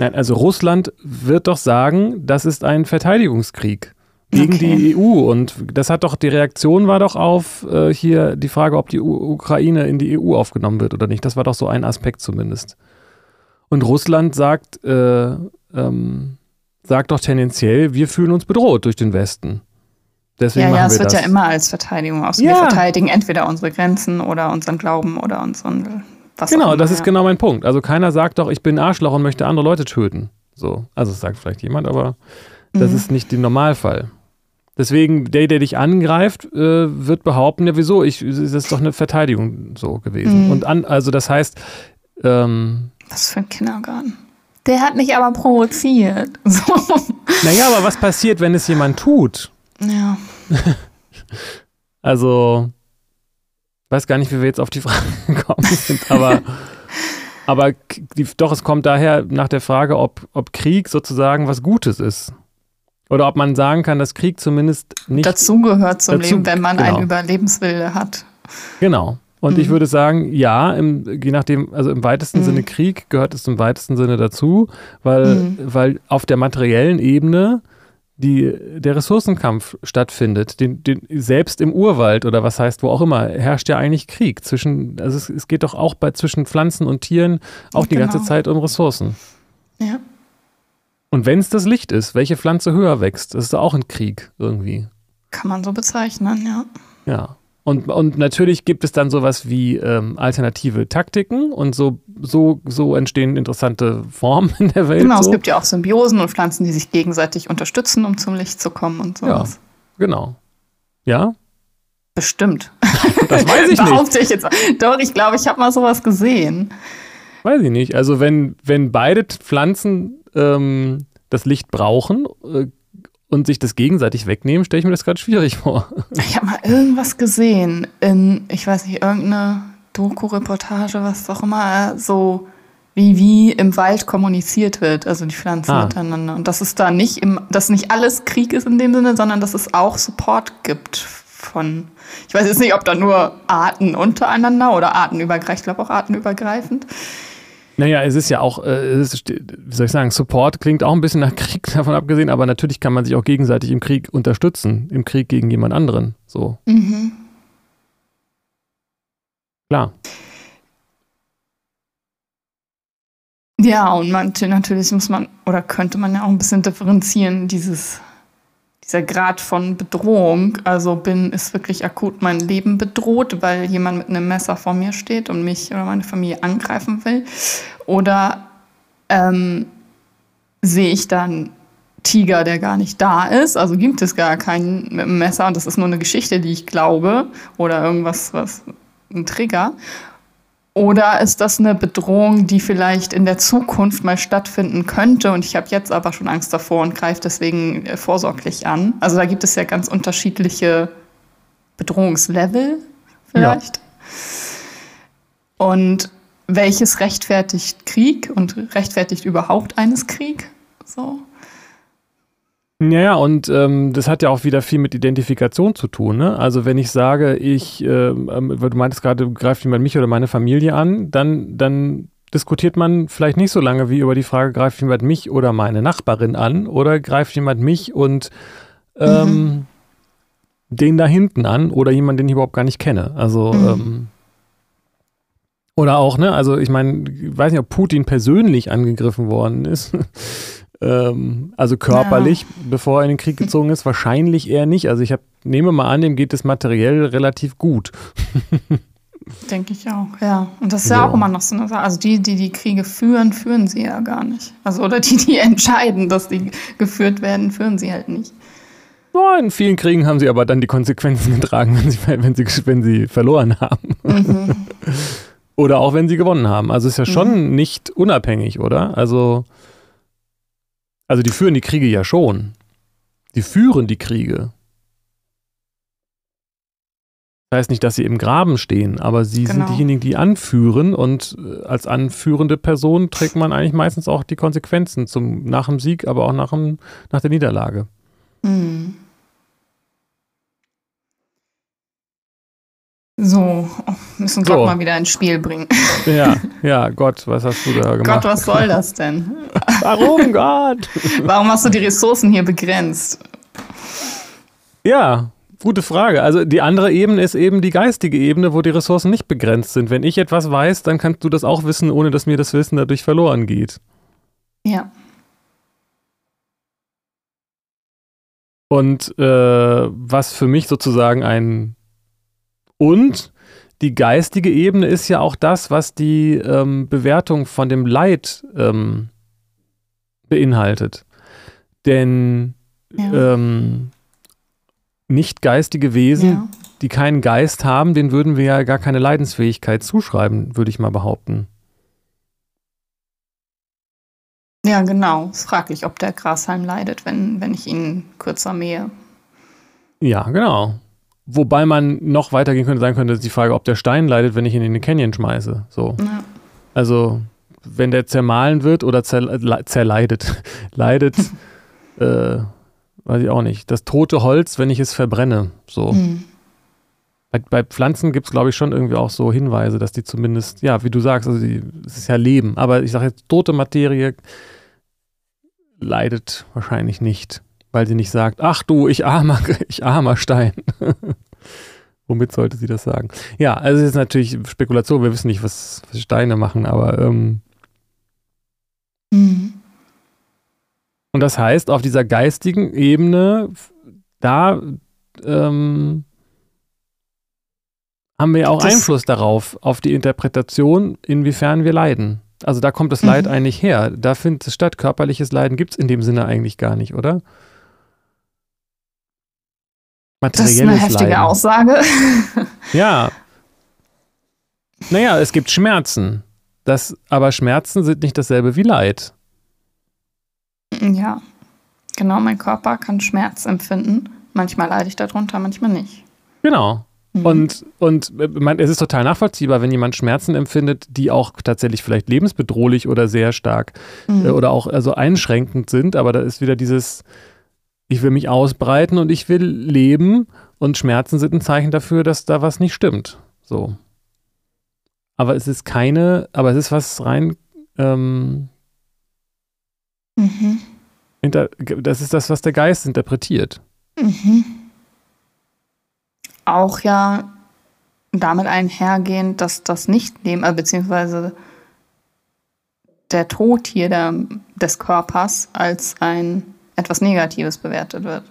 Nein, also Russland wird doch sagen, das ist ein Verteidigungskrieg gegen okay. die EU. Und das hat doch, die Reaktion war doch auf äh, hier die Frage, ob die U Ukraine in die EU aufgenommen wird oder nicht. Das war doch so ein Aspekt zumindest. Und Russland sagt, äh, ähm, sagt doch tendenziell, wir fühlen uns bedroht durch den Westen. Deswegen ja, ja, es wird das. ja immer als Verteidigung aus. Ja. Wir verteidigen entweder unsere Grenzen oder unseren Glauben oder unseren was Genau, immer, das ist ja. genau mein Punkt. Also keiner sagt doch, ich bin Arschloch und möchte andere Leute töten. So, also das sagt vielleicht jemand, aber das mhm. ist nicht der Normalfall. Deswegen, der, der dich angreift, äh, wird behaupten, ja, wieso? Ich, das ist doch eine Verteidigung so gewesen. Mhm. Und an, also das heißt, ähm, Was für ein Kindergarten. Der hat mich aber provoziert. So. Naja, aber was passiert, wenn es jemand tut? Ja. also, weiß gar nicht, wie wir jetzt auf die Frage gekommen sind, aber, aber die, doch, es kommt daher nach der Frage, ob, ob Krieg sozusagen was Gutes ist. Oder ob man sagen kann, dass Krieg zumindest nicht. Dazugehört zum dazu, Leben, wenn man genau. einen Überlebenswille hat. Genau. Und mhm. ich würde sagen, ja, im, je nachdem, also im weitesten mhm. Sinne Krieg gehört es im weitesten Sinne dazu, weil, mhm. weil auf der materiellen Ebene die, der Ressourcenkampf stattfindet. Den, den, selbst im Urwald oder was heißt, wo auch immer, herrscht ja eigentlich Krieg zwischen, also es, es geht doch auch bei zwischen Pflanzen und Tieren auch die ganze genau. Zeit um Ressourcen. Ja. Und wenn es das Licht ist, welche Pflanze höher wächst, das ist auch ein Krieg irgendwie. Kann man so bezeichnen, ja. Ja. Und, und natürlich gibt es dann sowas wie ähm, alternative Taktiken und so, so, so entstehen interessante Formen in der Welt. Genau, so. es gibt ja auch Symbiosen und Pflanzen, die sich gegenseitig unterstützen, um zum Licht zu kommen und sowas. Ja, genau. Ja? Bestimmt. Das weiß ich nicht. ich jetzt. Doch, ich glaube, ich habe mal sowas gesehen. Weiß ich nicht. Also wenn, wenn beide Pflanzen ähm, das Licht brauchen äh, und sich das gegenseitig wegnehmen, stelle ich mir das gerade schwierig vor. Ich habe mal irgendwas gesehen in, ich weiß nicht, irgendeine Doku-Reportage, was auch immer, so wie, wie im Wald kommuniziert wird, also die Pflanzen ah. miteinander. Und dass es da nicht im, dass nicht alles Krieg ist in dem Sinne, sondern dass es auch Support gibt von, ich weiß jetzt nicht, ob da nur Arten untereinander oder artenübergreifend, ich glaube auch artenübergreifend. Naja, es ist ja auch, äh, ist, wie soll ich sagen, Support klingt auch ein bisschen nach Krieg davon abgesehen, aber natürlich kann man sich auch gegenseitig im Krieg unterstützen, im Krieg gegen jemand anderen. So. Mhm. Klar. Ja, und manche natürlich muss man oder könnte man ja auch ein bisschen differenzieren, dieses dieser Grad von Bedrohung. Also bin, ist wirklich akut mein Leben bedroht, weil jemand mit einem Messer vor mir steht und mich oder meine Familie angreifen will. Oder ähm, sehe ich dann Tiger, der gar nicht da ist. Also gibt es gar keinen mit einem Messer und das ist nur eine Geschichte, die ich glaube oder irgendwas, was ein Trigger. Oder ist das eine Bedrohung, die vielleicht in der Zukunft mal stattfinden könnte und ich habe jetzt aber schon Angst davor und greife deswegen äh, vorsorglich an? Also da gibt es ja ganz unterschiedliche Bedrohungslevel vielleicht. Ja. Und welches rechtfertigt Krieg und rechtfertigt überhaupt eines Krieg? So. Ja, und ähm, das hat ja auch wieder viel mit Identifikation zu tun. Ne? Also wenn ich sage, ich, äh, du meintest gerade, greift jemand mich oder meine Familie an, dann, dann diskutiert man vielleicht nicht so lange wie über die Frage, greift jemand mich oder meine Nachbarin an oder greift jemand mich und ähm, mhm. den da hinten an oder jemand, den ich überhaupt gar nicht kenne. Also mhm. ähm, oder auch, ne, also ich meine, ich weiß nicht, ob Putin persönlich angegriffen worden ist. Ähm, also körperlich, ja. bevor er in den Krieg gezogen ist, wahrscheinlich eher nicht. Also ich hab, nehme mal an, dem geht es materiell relativ gut. Denke ich auch, ja. Und das ist ja, ja auch immer noch so eine Sache. Also die, die die Kriege führen, führen sie ja gar nicht. Also oder die, die entscheiden, dass die geführt werden, führen sie halt nicht. Ja, in vielen Kriegen haben sie aber dann die Konsequenzen getragen, wenn sie, wenn sie, wenn sie verloren haben. Mhm. oder auch wenn sie gewonnen haben. Also ist ja schon mhm. nicht unabhängig, oder? Also, also die führen die Kriege ja schon. Die führen die Kriege. Das heißt nicht, dass sie im Graben stehen, aber sie genau. sind diejenigen, die anführen und äh, als anführende Person trägt man eigentlich meistens auch die Konsequenzen zum, nach dem Sieg, aber auch nach, dem, nach der Niederlage. Mhm. So, müssen Gott so. mal wieder ins Spiel bringen. Ja, ja, Gott, was hast du da gemacht? Gott, was soll das denn? Warum, Gott? Warum hast du die Ressourcen hier begrenzt? Ja, Gute Frage. Also die andere Ebene ist eben die geistige Ebene, wo die Ressourcen nicht begrenzt sind. Wenn ich etwas weiß, dann kannst du das auch wissen, ohne dass mir das Wissen dadurch verloren geht. Ja. Und äh, was für mich sozusagen ein und die geistige Ebene ist ja auch das, was die ähm, Bewertung von dem Leid ähm, beinhaltet. Denn ja. ähm, nicht geistige Wesen, ja. die keinen Geist haben, denen würden wir ja gar keine Leidensfähigkeit zuschreiben, würde ich mal behaupten. Ja, genau. Es fraglich, ob der Grashalm leidet, wenn, wenn ich ihn kürzer mähe. Ja, genau. Wobei man noch weitergehen könnte, sagen könnte, die Frage, ob der Stein leidet, wenn ich ihn in den Canyon schmeiße. So. Ja. Also, wenn der zermahlen wird oder zerle zerleidet, leidet, äh, weiß ich auch nicht. Das tote Holz, wenn ich es verbrenne. So. Mhm. Bei, bei, Pflanzen gibt es, glaube ich, schon irgendwie auch so Hinweise, dass die zumindest, ja, wie du sagst, also es ist ja Leben. Aber ich sage jetzt, tote Materie leidet wahrscheinlich nicht, weil sie nicht sagt, ach du, ich armer, ich armer Stein. Womit sollte sie das sagen? Ja, also es ist natürlich Spekulation, wir wissen nicht, was, was Steine machen, aber ähm, mhm. Und das heißt, auf dieser geistigen Ebene, da ähm, haben wir auch das Einfluss darauf, auf die Interpretation, inwiefern wir leiden. Also da kommt das mhm. Leid eigentlich her. Da findet es statt. Körperliches Leiden gibt es in dem Sinne eigentlich gar nicht, oder? Materielles das ist eine heftige Leiden. Aussage. ja. Naja, es gibt Schmerzen. Das, aber Schmerzen sind nicht dasselbe wie Leid. Ja, genau, mein Körper kann Schmerz empfinden. Manchmal leide ich darunter, manchmal nicht. Genau. Mhm. Und, und man, es ist total nachvollziehbar, wenn jemand Schmerzen empfindet, die auch tatsächlich vielleicht lebensbedrohlich oder sehr stark mhm. äh, oder auch also einschränkend sind. Aber da ist wieder dieses, ich will mich ausbreiten und ich will leben und Schmerzen sind ein Zeichen dafür, dass da was nicht stimmt. So. Aber es ist keine, aber es ist was rein ähm, Mhm. Das ist das, was der Geist interpretiert. Mhm. Auch ja damit einhergehend, dass das Nichtleben, also beziehungsweise der Tod hier der, des Körpers als ein etwas Negatives bewertet wird.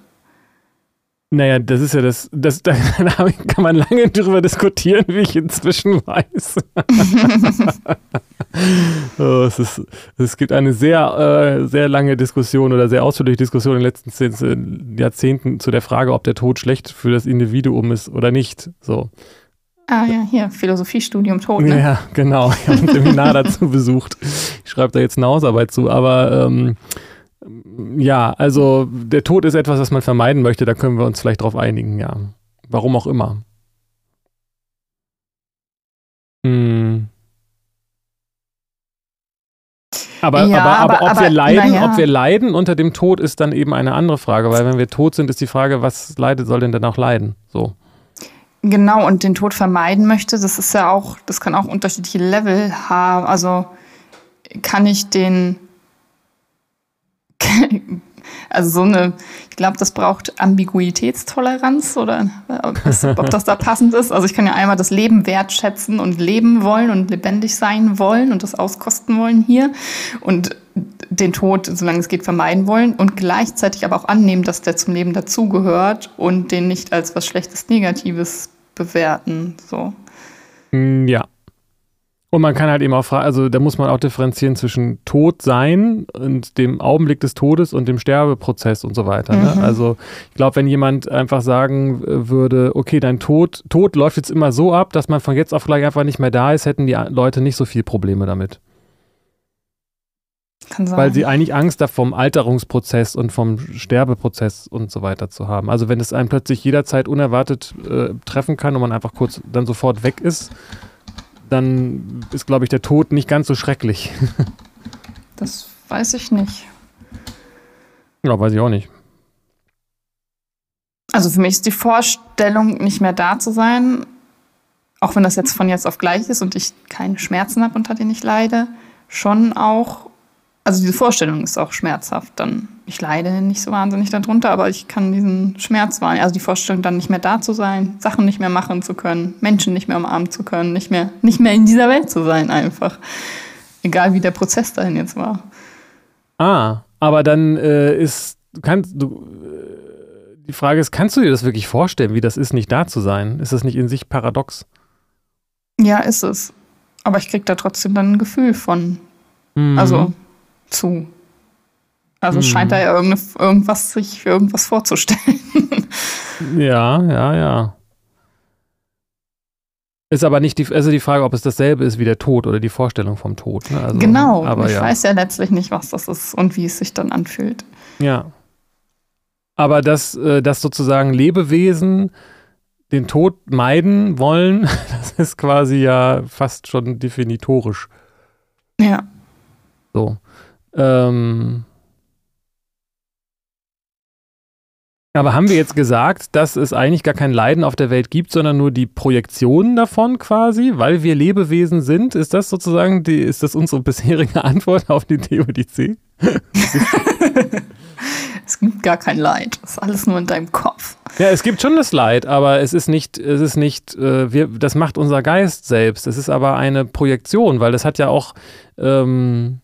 Naja, das ist ja das, das da kann man lange drüber diskutieren, wie ich inzwischen weiß. oh, es, ist, es gibt eine sehr, äh, sehr lange Diskussion oder sehr ausführliche Diskussion in den letzten zehn, Jahrzehnten zu der Frage, ob der Tod schlecht für das Individuum ist oder nicht. So. Ah ja, hier, Philosophiestudium Tod. Ne? Ja, genau. Ich habe ein Seminar dazu besucht. Ich schreibe da jetzt eine Hausarbeit zu, aber ähm, ja, also der Tod ist etwas, was man vermeiden möchte, da können wir uns vielleicht drauf einigen, ja. Warum auch immer. Hm. Aber, ja, aber, aber, aber, ob, wir leiden, ja. ob wir leiden unter dem Tod, ist dann eben eine andere Frage, weil wenn wir tot sind, ist die Frage, was leidet, soll denn dann auch leiden? So. Genau, und den Tod vermeiden möchte, das ist ja auch, das kann auch unterschiedliche Level haben. Also kann ich den also so eine, ich glaube, das braucht Ambiguitätstoleranz oder ob das, da passend ist. Also ich kann ja einmal das Leben wertschätzen und leben wollen und lebendig sein wollen und das auskosten wollen hier. Und den Tod, solange es geht, vermeiden wollen und gleichzeitig aber auch annehmen, dass der zum Leben dazugehört und den nicht als was Schlechtes, Negatives bewerten. So. Mm, ja. Und man kann halt eben auch fragen, also da muss man auch differenzieren zwischen Tod sein und dem Augenblick des Todes und dem Sterbeprozess und so weiter. Ne? Mhm. Also ich glaube, wenn jemand einfach sagen äh, würde, okay, dein Tod, Tod läuft jetzt immer so ab, dass man von jetzt auf gleich einfach nicht mehr da ist, hätten die Leute nicht so viel Probleme damit. Kann sein. Weil sie eigentlich Angst da vom Alterungsprozess und vom Sterbeprozess und so weiter zu haben. Also wenn es einen plötzlich jederzeit unerwartet äh, treffen kann und man einfach kurz dann sofort weg ist, dann ist, glaube ich, der Tod nicht ganz so schrecklich. das weiß ich nicht. Ja, weiß ich auch nicht. Also für mich ist die Vorstellung, nicht mehr da zu sein, auch wenn das jetzt von jetzt auf gleich ist und ich keine Schmerzen habe, unter denen ich leide, schon auch also diese Vorstellung ist auch schmerzhaft. Dann, ich leide nicht so wahnsinnig darunter, aber ich kann diesen Schmerz wahrnehmen. Also die Vorstellung, dann nicht mehr da zu sein, Sachen nicht mehr machen zu können, Menschen nicht mehr umarmen zu können, nicht mehr, nicht mehr in dieser Welt zu sein einfach. Egal wie der Prozess dahin jetzt war. Ah, aber dann äh, ist, kannst du, äh, die Frage ist, kannst du dir das wirklich vorstellen, wie das ist, nicht da zu sein? Ist das nicht in sich paradox? Ja, ist es. Aber ich kriege da trotzdem dann ein Gefühl von. Mhm. Also zu. Also hm. scheint da ja irgendwas sich für irgendwas vorzustellen. ja, ja, ja. Ist aber nicht die, also die Frage, ob es dasselbe ist wie der Tod oder die Vorstellung vom Tod. Ne? Also, genau, aber ich ja. weiß ja letztlich nicht, was das ist und wie es sich dann anfühlt. Ja. Aber dass, äh, dass sozusagen Lebewesen den Tod meiden wollen, das ist quasi ja fast schon definitorisch. Ja. So. Ähm, aber haben wir jetzt gesagt, dass es eigentlich gar kein Leiden auf der Welt gibt, sondern nur die Projektionen davon quasi, weil wir Lebewesen sind? Ist das sozusagen die, ist das unsere bisherige Antwort auf die Theodizee? es gibt gar kein Leid. Es ist alles nur in deinem Kopf. Ja, es gibt schon das Leid, aber es ist nicht, es ist nicht, äh, wir, das macht unser Geist selbst. Es ist aber eine Projektion, weil das hat ja auch, ähm,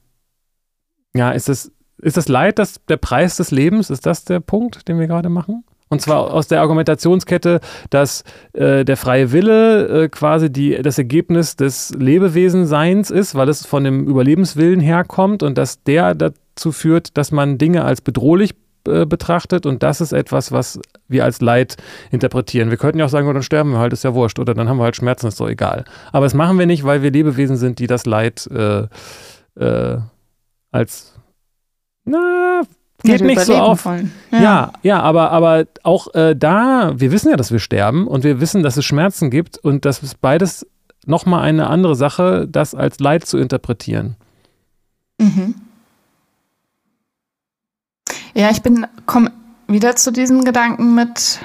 ja, ist das, ist das Leid das, der Preis des Lebens? Ist das der Punkt, den wir gerade machen? Und zwar aus der Argumentationskette, dass äh, der freie Wille äh, quasi die, das Ergebnis des Lebewesenseins ist, weil es von dem Überlebenswillen herkommt und dass der dazu führt, dass man Dinge als bedrohlich äh, betrachtet und das ist etwas, was wir als Leid interpretieren. Wir könnten ja auch sagen, oh, dann sterben wir halt, ist ja wurscht oder dann haben wir halt Schmerzen, ist doch egal. Aber das machen wir nicht, weil wir Lebewesen sind, die das Leid äh, äh, als na, geht nicht so auf. Ja. ja. ja, aber, aber auch äh, da, wir wissen ja, dass wir sterben und wir wissen, dass es Schmerzen gibt und das ist beides nochmal eine andere Sache, das als Leid zu interpretieren. Mhm. Ja, ich bin, komme wieder zu diesem Gedanken mit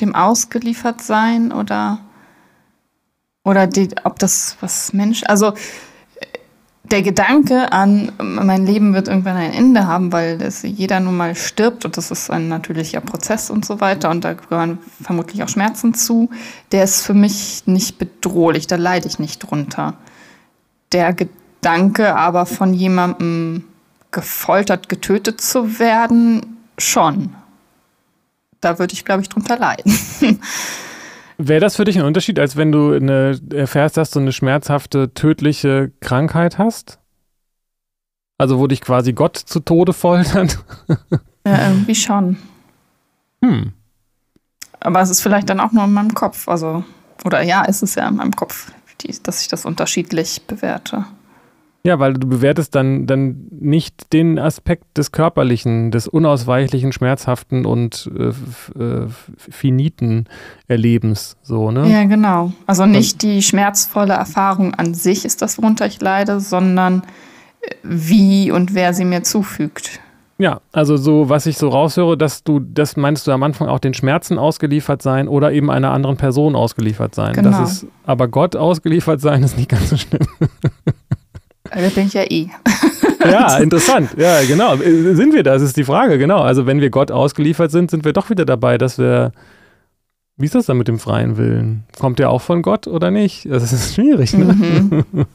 dem Ausgeliefertsein oder, oder die, ob das was Mensch, also der Gedanke an, mein Leben wird irgendwann ein Ende haben, weil das jeder nun mal stirbt und das ist ein natürlicher Prozess und so weiter und da gehören vermutlich auch Schmerzen zu, der ist für mich nicht bedrohlich, da leide ich nicht drunter. Der Gedanke aber von jemandem gefoltert, getötet zu werden, schon. Da würde ich, glaube ich, drunter leiden. Wäre das für dich ein Unterschied, als wenn du eine, erfährst, dass du eine schmerzhafte, tödliche Krankheit hast? Also wo dich quasi Gott zu Tode foltert? Ja, irgendwie schon. Hm. Aber es ist vielleicht dann auch nur in meinem Kopf. Also, oder ja, ist es ja in meinem Kopf, dass ich das unterschiedlich bewerte. Ja, weil du bewertest dann, dann nicht den Aspekt des körperlichen, des unausweichlichen, schmerzhaften und äh, äh, finiten Erlebens, so, ne? Ja, genau. Also nicht die schmerzvolle Erfahrung an sich ist das, worunter ich leide, sondern äh, wie und wer sie mir zufügt. Ja, also so, was ich so raushöre, dass du, das meinst du am Anfang auch den Schmerzen ausgeliefert sein oder eben einer anderen Person ausgeliefert sein. Genau. Das ist, aber Gott ausgeliefert sein ist nicht ganz so schlimm. Da bin ich ja eh. Ja, interessant. Ja, genau. Sind wir das, ist die Frage, genau. Also wenn wir Gott ausgeliefert sind, sind wir doch wieder dabei, dass wir. Wie ist das dann mit dem freien Willen? Kommt der auch von Gott oder nicht? Das ist schwierig, ne? Mhm.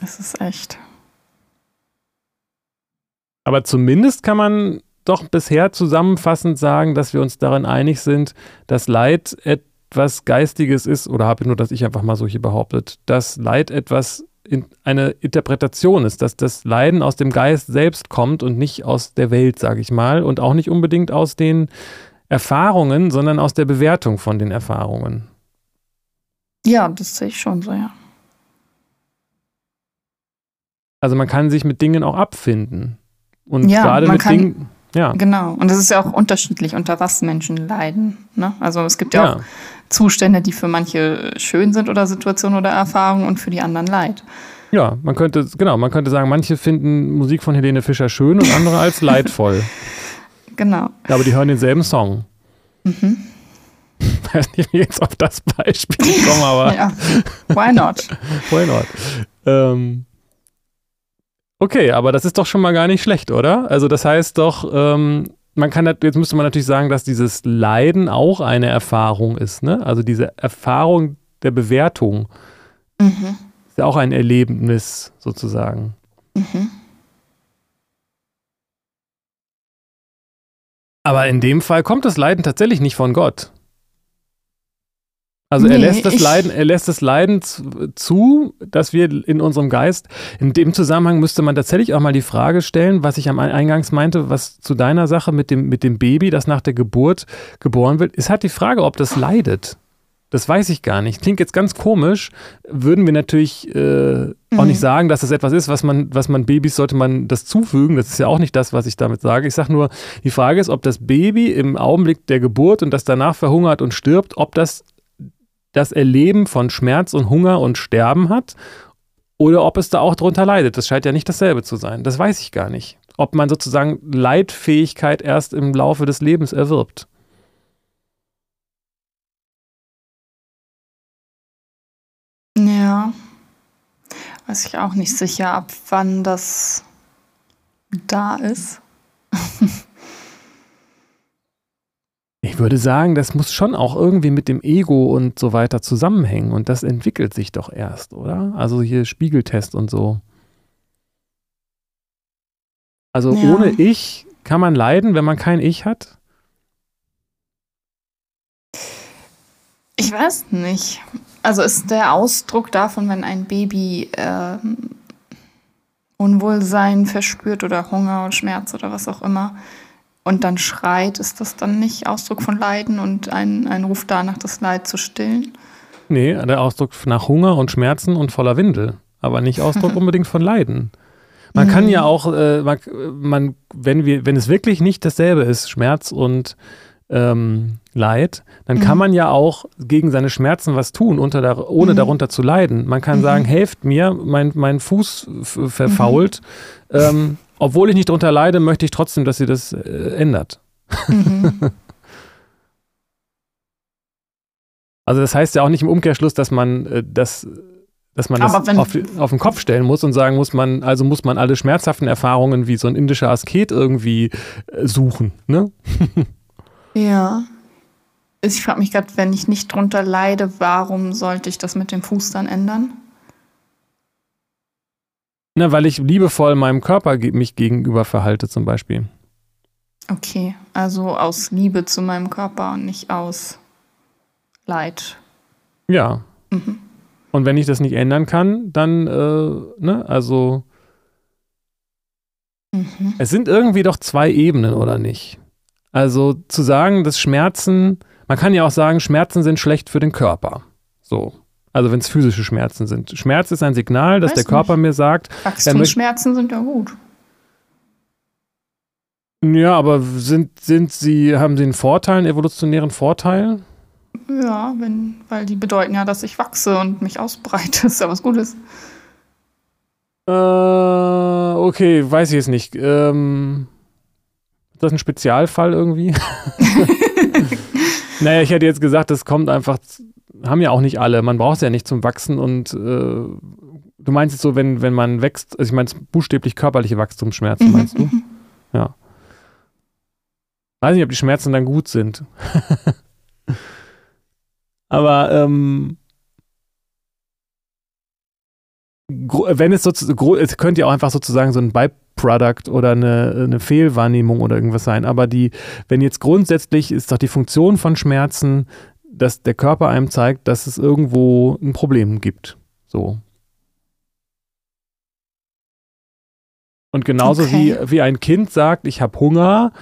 Das ist echt. Aber zumindest kann man doch bisher zusammenfassend sagen, dass wir uns darin einig sind, dass Leid etwas Geistiges ist, oder habe nur das ich einfach mal so hier behauptet, dass Leid etwas eine Interpretation ist, dass das Leiden aus dem Geist selbst kommt und nicht aus der Welt, sage ich mal, und auch nicht unbedingt aus den Erfahrungen, sondern aus der Bewertung von den Erfahrungen. Ja, das sehe ich schon so, ja. Also man kann sich mit Dingen auch abfinden. Und ja, gerade mit kann, Dingen. Ja. Genau. Und es ist ja auch unterschiedlich, unter was Menschen leiden. Ne? Also es gibt ja, ja, auch Zustände, die für manche schön sind oder Situationen oder Erfahrungen und für die anderen leid. Ja, man könnte, genau, man könnte sagen, manche finden Musik von Helene Fischer schön und andere als leidvoll. Genau. Aber die hören denselben Song. Mhm. Ich weiß nicht, wie jetzt auf das Beispiel kommen, aber. ja, why not? why not? Ähm, okay, aber das ist doch schon mal gar nicht schlecht, oder? Also, das heißt doch, ähm, man kann, jetzt müsste man natürlich sagen, dass dieses Leiden auch eine Erfahrung ist, ne? Also, diese Erfahrung der Bewertung mhm. ist ja auch ein Erlebnis sozusagen. Mhm. Aber in dem Fall kommt das Leiden tatsächlich nicht von Gott. Also nee, er lässt das Leiden, er lässt das Leiden zu, dass wir in unserem Geist, in dem Zusammenhang müsste man tatsächlich auch mal die Frage stellen, was ich am Eingangs meinte, was zu deiner Sache mit dem, mit dem Baby, das nach der Geburt geboren wird, ist halt die Frage, ob das leidet. Das weiß ich gar nicht. Klingt jetzt ganz komisch. Würden wir natürlich äh, mhm. auch nicht sagen, dass das etwas ist, was man, was man Babys sollte man das zufügen. Das ist ja auch nicht das, was ich damit sage. Ich sage nur, die Frage ist, ob das Baby im Augenblick der Geburt und das danach verhungert und stirbt, ob das das Erleben von Schmerz und Hunger und Sterben hat oder ob es da auch drunter leidet. Das scheint ja nicht dasselbe zu sein. Das weiß ich gar nicht. Ob man sozusagen Leidfähigkeit erst im Laufe des Lebens erwirbt. Ja, weiß ich auch nicht sicher, ab wann das da ist. ich würde sagen, das muss schon auch irgendwie mit dem Ego und so weiter zusammenhängen und das entwickelt sich doch erst, oder? Also hier Spiegeltest und so. Also ja. ohne Ich kann man leiden, wenn man kein Ich hat? Ich weiß nicht. Also ist der Ausdruck davon, wenn ein Baby äh, Unwohlsein verspürt oder Hunger und Schmerz oder was auch immer und dann schreit, ist das dann nicht Ausdruck von Leiden und ein, ein Ruf danach, das Leid zu stillen? Nee, der Ausdruck nach Hunger und Schmerzen und voller Windel, aber nicht Ausdruck unbedingt von Leiden. Man kann ja mhm. auch, äh, man, man, wenn wir, wenn es wirklich nicht dasselbe ist, Schmerz und ähm, Leid, dann mhm. kann man ja auch gegen seine Schmerzen was tun, unter der, ohne mhm. darunter zu leiden. Man kann mhm. sagen, helft mir, mein, mein Fuß verfault. Mhm. Ähm, obwohl ich nicht darunter leide, möchte ich trotzdem, dass sie das äh, ändert. Mhm. also das heißt ja auch nicht im Umkehrschluss, dass man äh, das dass man das auf, auf, den Kopf stellen muss und sagen muss, man, also muss man alle schmerzhaften Erfahrungen wie so ein indischer Asket irgendwie äh, suchen, ne? Ja. Ich frage mich gerade, wenn ich nicht drunter leide, warum sollte ich das mit dem Fuß dann ändern? Na, weil ich liebevoll meinem Körper mich gegenüber verhalte, zum Beispiel. Okay, also aus Liebe zu meinem Körper und nicht aus Leid. Ja. Mhm. Und wenn ich das nicht ändern kann, dann, äh, ne, also. Mhm. Es sind irgendwie doch zwei Ebenen, oder nicht? Also zu sagen, dass Schmerzen, man kann ja auch sagen, Schmerzen sind schlecht für den Körper. So. Also wenn es physische Schmerzen sind. Schmerz ist ein Signal, dass Weiß der Körper nicht. mir sagt. Wachstumsschmerzen sind ja gut. Ja, aber sind, sind sie, haben sie einen Vorteil, einen evolutionären Vorteil? Ja, wenn, weil die bedeuten ja, dass ich wachse und mich ausbreite. Das ist ja was Gutes. Äh, okay, weiß ich jetzt nicht. Ähm, ist das ein Spezialfall irgendwie? naja, ich hätte jetzt gesagt, das kommt einfach, haben ja auch nicht alle. Man braucht es ja nicht zum Wachsen und äh, du meinst jetzt so, wenn, wenn man wächst, also ich meine buchstäblich körperliche Wachstumsschmerzen, mhm, meinst du? Mhm. Ja. Weiß nicht, ob die Schmerzen dann gut sind. Aber ähm, wenn es sozusagen, es könnte ja auch einfach sozusagen so ein Product oder eine, eine Fehlwahrnehmung oder irgendwas sein. Aber die, wenn jetzt grundsätzlich ist doch die Funktion von Schmerzen, dass der Körper einem zeigt, dass es irgendwo ein Problem gibt. So. Und genauso okay. wie, wie ein Kind sagt, ich habe Hunger,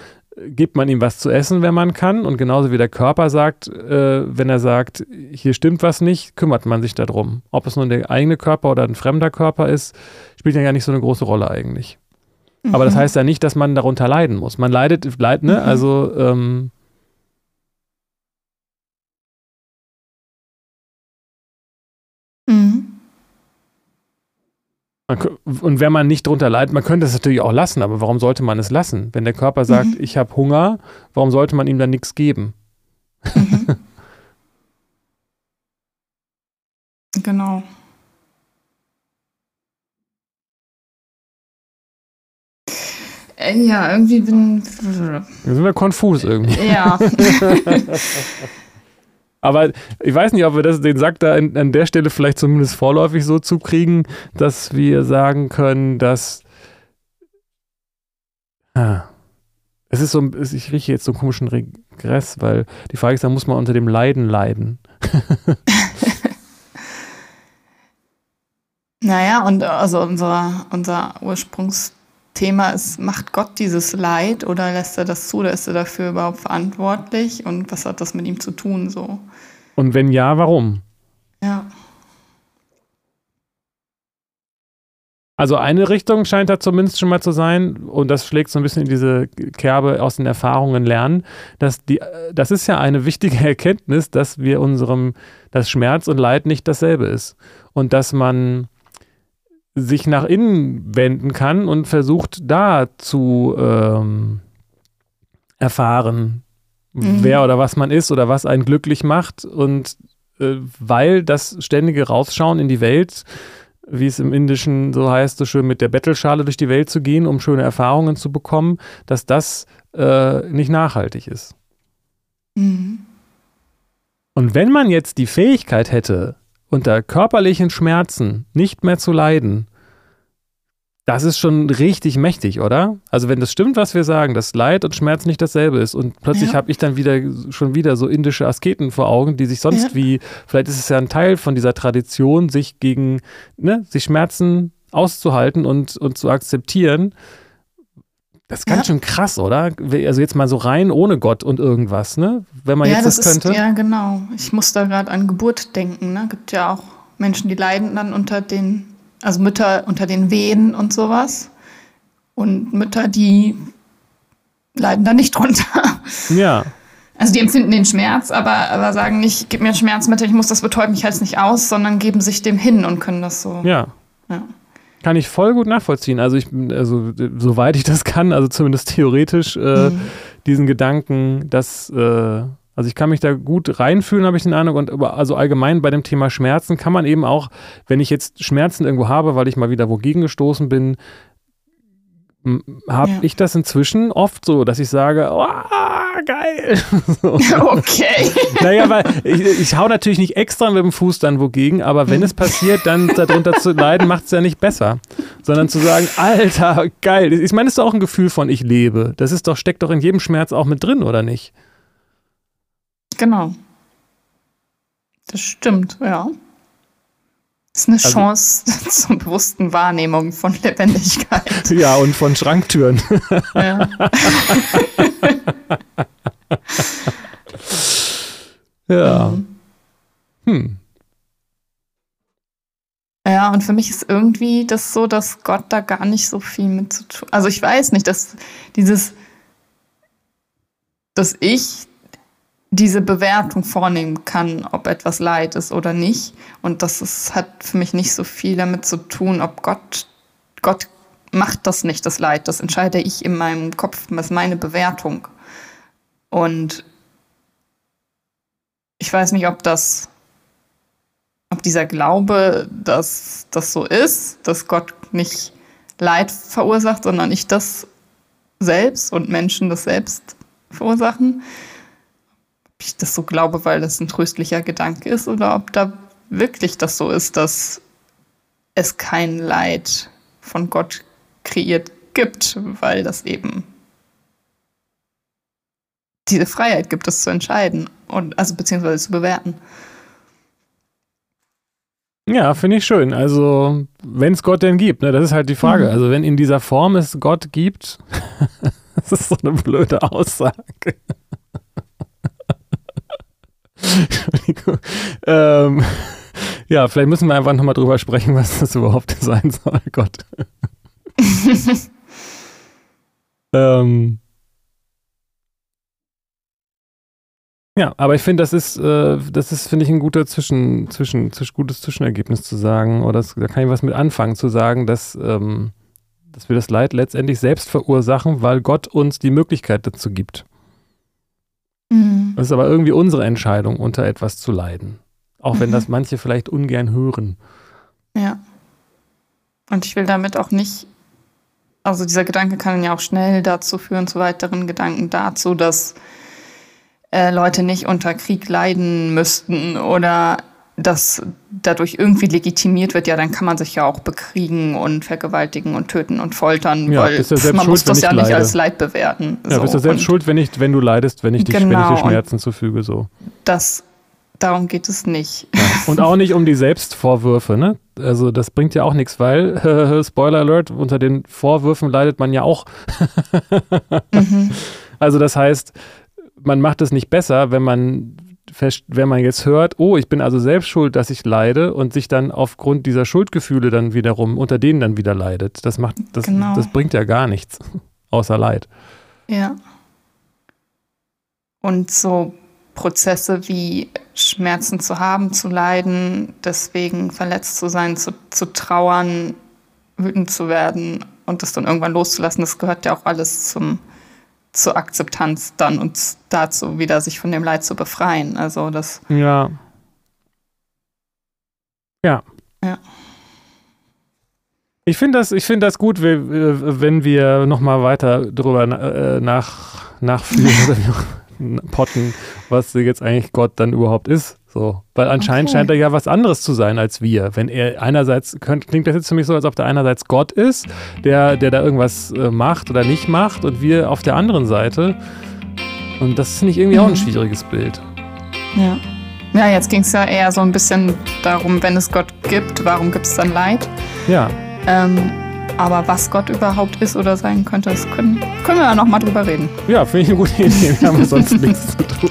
gibt man ihm was zu essen, wenn man kann. Und genauso wie der Körper sagt, äh, wenn er sagt, hier stimmt was nicht, kümmert man sich darum. Ob es nun der eigene Körper oder ein fremder Körper ist, spielt ja gar nicht so eine große Rolle eigentlich. Mhm. Aber das mhm. heißt ja nicht, dass man darunter leiden muss. Man leidet, leid, ne? Mhm. Also, ähm, mhm. Und wenn man nicht drunter leidet, man könnte es natürlich auch lassen, aber warum sollte man es lassen? Wenn der Körper sagt, mhm. ich habe Hunger, warum sollte man ihm dann nichts geben? Mhm. genau. Äh, ja, irgendwie bin. Da sind wir konfus irgendwie. Ja. Aber ich weiß nicht, ob wir das, den Sack da an, an der Stelle vielleicht zumindest vorläufig so zukriegen, dass wir sagen können, dass. Ah, es ist so, ich rieche jetzt so einen komischen Regress, weil die Frage ist, da muss man unter dem Leiden leiden. naja, und also unser, unser Ursprungsthema ist, macht Gott dieses Leid oder lässt er das zu oder ist er dafür überhaupt verantwortlich und was hat das mit ihm zu tun so? Und wenn ja, warum? Ja. Also eine Richtung scheint da zumindest schon mal zu sein, und das schlägt so ein bisschen in diese Kerbe aus den Erfahrungen lernen, dass die, das ist ja eine wichtige Erkenntnis, dass wir unserem, dass Schmerz und Leid nicht dasselbe ist. Und dass man sich nach innen wenden kann und versucht, da zu ähm, erfahren, mhm. wer oder was man ist oder was einen glücklich macht. Und äh, weil das ständige Rausschauen in die Welt, wie es im Indischen so heißt, so schön mit der Bettelschale durch die Welt zu gehen, um schöne Erfahrungen zu bekommen, dass das äh, nicht nachhaltig ist. Mhm. Und wenn man jetzt die Fähigkeit hätte, unter körperlichen Schmerzen nicht mehr zu leiden, das ist schon richtig mächtig, oder? Also wenn das stimmt, was wir sagen, dass Leid und Schmerz nicht dasselbe ist und plötzlich ja. habe ich dann wieder schon wieder so indische Asketen vor Augen, die sich sonst ja. wie, vielleicht ist es ja ein Teil von dieser Tradition, sich gegen, ne, sich Schmerzen auszuhalten und, und zu akzeptieren. Das ist ganz ja. schön krass, oder? Also jetzt mal so rein ohne Gott und irgendwas, ne? Wenn man jetzt das, das könnte. Ist, ja, genau. Ich muss da gerade an Geburt denken, ne? Gibt ja auch Menschen, die leiden dann unter den also Mütter unter den Wehen und sowas. Und Mütter, die leiden da nicht drunter. Ja. Also die empfinden den Schmerz, aber, aber sagen nicht, gib mir Schmerzmittel, ich muss das betäuben, ich halte es nicht aus, sondern geben sich dem hin und können das so. Ja. ja. Kann ich voll gut nachvollziehen. Also ich, also soweit ich das kann, also zumindest theoretisch, äh, mhm. diesen Gedanken, dass äh, also ich kann mich da gut reinfühlen, habe ich den Eindruck. Und also allgemein bei dem Thema Schmerzen kann man eben auch, wenn ich jetzt Schmerzen irgendwo habe, weil ich mal wieder wogegen gestoßen bin, habe ja. ich das inzwischen oft so, dass ich sage, oh, geil. so. Okay. Naja, weil ich, ich hau natürlich nicht extra mit dem Fuß dann wogegen, aber wenn es passiert, dann darunter zu leiden, macht es ja nicht besser. Sondern zu sagen, Alter, geil. Ich meine, das ist doch auch ein Gefühl von ich lebe. Das ist doch, steckt doch in jedem Schmerz auch mit drin, oder nicht? Genau. Das stimmt, ja. Das ist eine also, Chance zur bewussten Wahrnehmung von Lebendigkeit. Ja, und von Schranktüren. Ja. ja. Mhm. Hm. Ja, und für mich ist irgendwie das so, dass Gott da gar nicht so viel mit zu tun. Also ich weiß nicht, dass dieses, dass ich diese Bewertung vornehmen kann, ob etwas Leid ist oder nicht. Und das ist, hat für mich nicht so viel damit zu tun, ob Gott, Gott macht das nicht, das Leid. Das entscheide ich in meinem Kopf, das ist meine Bewertung. Und ich weiß nicht, ob das, ob dieser Glaube, dass das so ist, dass Gott nicht Leid verursacht, sondern ich das selbst und Menschen das selbst verursachen ich das so glaube, weil das ein tröstlicher Gedanke ist, oder ob da wirklich das so ist, dass es kein Leid von Gott kreiert gibt, weil das eben diese Freiheit gibt, es zu entscheiden und also beziehungsweise zu bewerten. Ja, finde ich schön. Also, wenn es Gott denn gibt, ne, das ist halt die Frage. Mhm. Also, wenn in dieser Form es Gott gibt, das ist so eine blöde Aussage. Ähm, ja, vielleicht müssen wir einfach nochmal drüber sprechen, was das überhaupt sein soll. Gott. ähm, Ja, aber ich finde, das ist, äh, das ist, finde ich, ein guter Zwischen, Zwischen, Zwischen, gutes Zwischenergebnis zu sagen, oder das, da kann ich was mit anfangen, zu sagen, dass, ähm, dass wir das Leid letztendlich selbst verursachen, weil Gott uns die Möglichkeit dazu gibt. Mhm. Das ist aber irgendwie unsere Entscheidung, unter etwas zu leiden. Auch wenn mhm. das manche vielleicht ungern hören. Ja. Und ich will damit auch nicht, also dieser Gedanke kann ja auch schnell dazu führen, zu weiteren Gedanken dazu, dass äh, Leute nicht unter Krieg leiden müssten oder dass dadurch irgendwie legitimiert wird, ja, dann kann man sich ja auch bekriegen und vergewaltigen und töten und foltern, ja, weil ja man schuld, muss das ja nicht als Leid bewerten. Ja, so. bist du selbst und schuld, wenn, ich, wenn du leidest, wenn ich, dich, genau, wenn ich dir genau, Schmerzen zufüge. So. Das, darum geht es nicht. Ja. Und auch nicht um die Selbstvorwürfe, ne? Also das bringt ja auch nichts, weil, äh, Spoiler Alert, unter den Vorwürfen leidet man ja auch. mhm. Also das heißt, man macht es nicht besser, wenn man wenn man jetzt hört, oh, ich bin also selbst schuld, dass ich leide und sich dann aufgrund dieser Schuldgefühle dann wiederum unter denen dann wieder leidet. Das macht, das, genau. das bringt ja gar nichts, außer Leid. Ja. Und so Prozesse wie Schmerzen zu haben, zu leiden, deswegen verletzt zu sein, zu, zu trauern, wütend zu werden und das dann irgendwann loszulassen, das gehört ja auch alles zum zur Akzeptanz dann und dazu wieder sich von dem Leid zu befreien. Also das. Ja. Ja. Ja. Ich finde das, find das gut, wenn wir nochmal weiter drüber äh, nach, nachführen, potten, was jetzt eigentlich Gott dann überhaupt ist. So, weil anscheinend okay. scheint er ja was anderes zu sein als wir. Wenn er einerseits, könnt, klingt das jetzt für mich so, als ob der einerseits Gott ist, der, der da irgendwas äh, macht oder nicht macht und wir auf der anderen Seite. Und das finde ich irgendwie mhm. auch ein mhm. schwieriges Bild. Ja. Ja, jetzt ging es ja eher so ein bisschen darum, wenn es Gott gibt, warum gibt es dann Leid? Ja. Ähm, aber was Gott überhaupt ist oder sein könnte, das können, können wir ja nochmal drüber reden. Ja, finde ich eine gute Idee. Wir haben sonst nichts zu tun.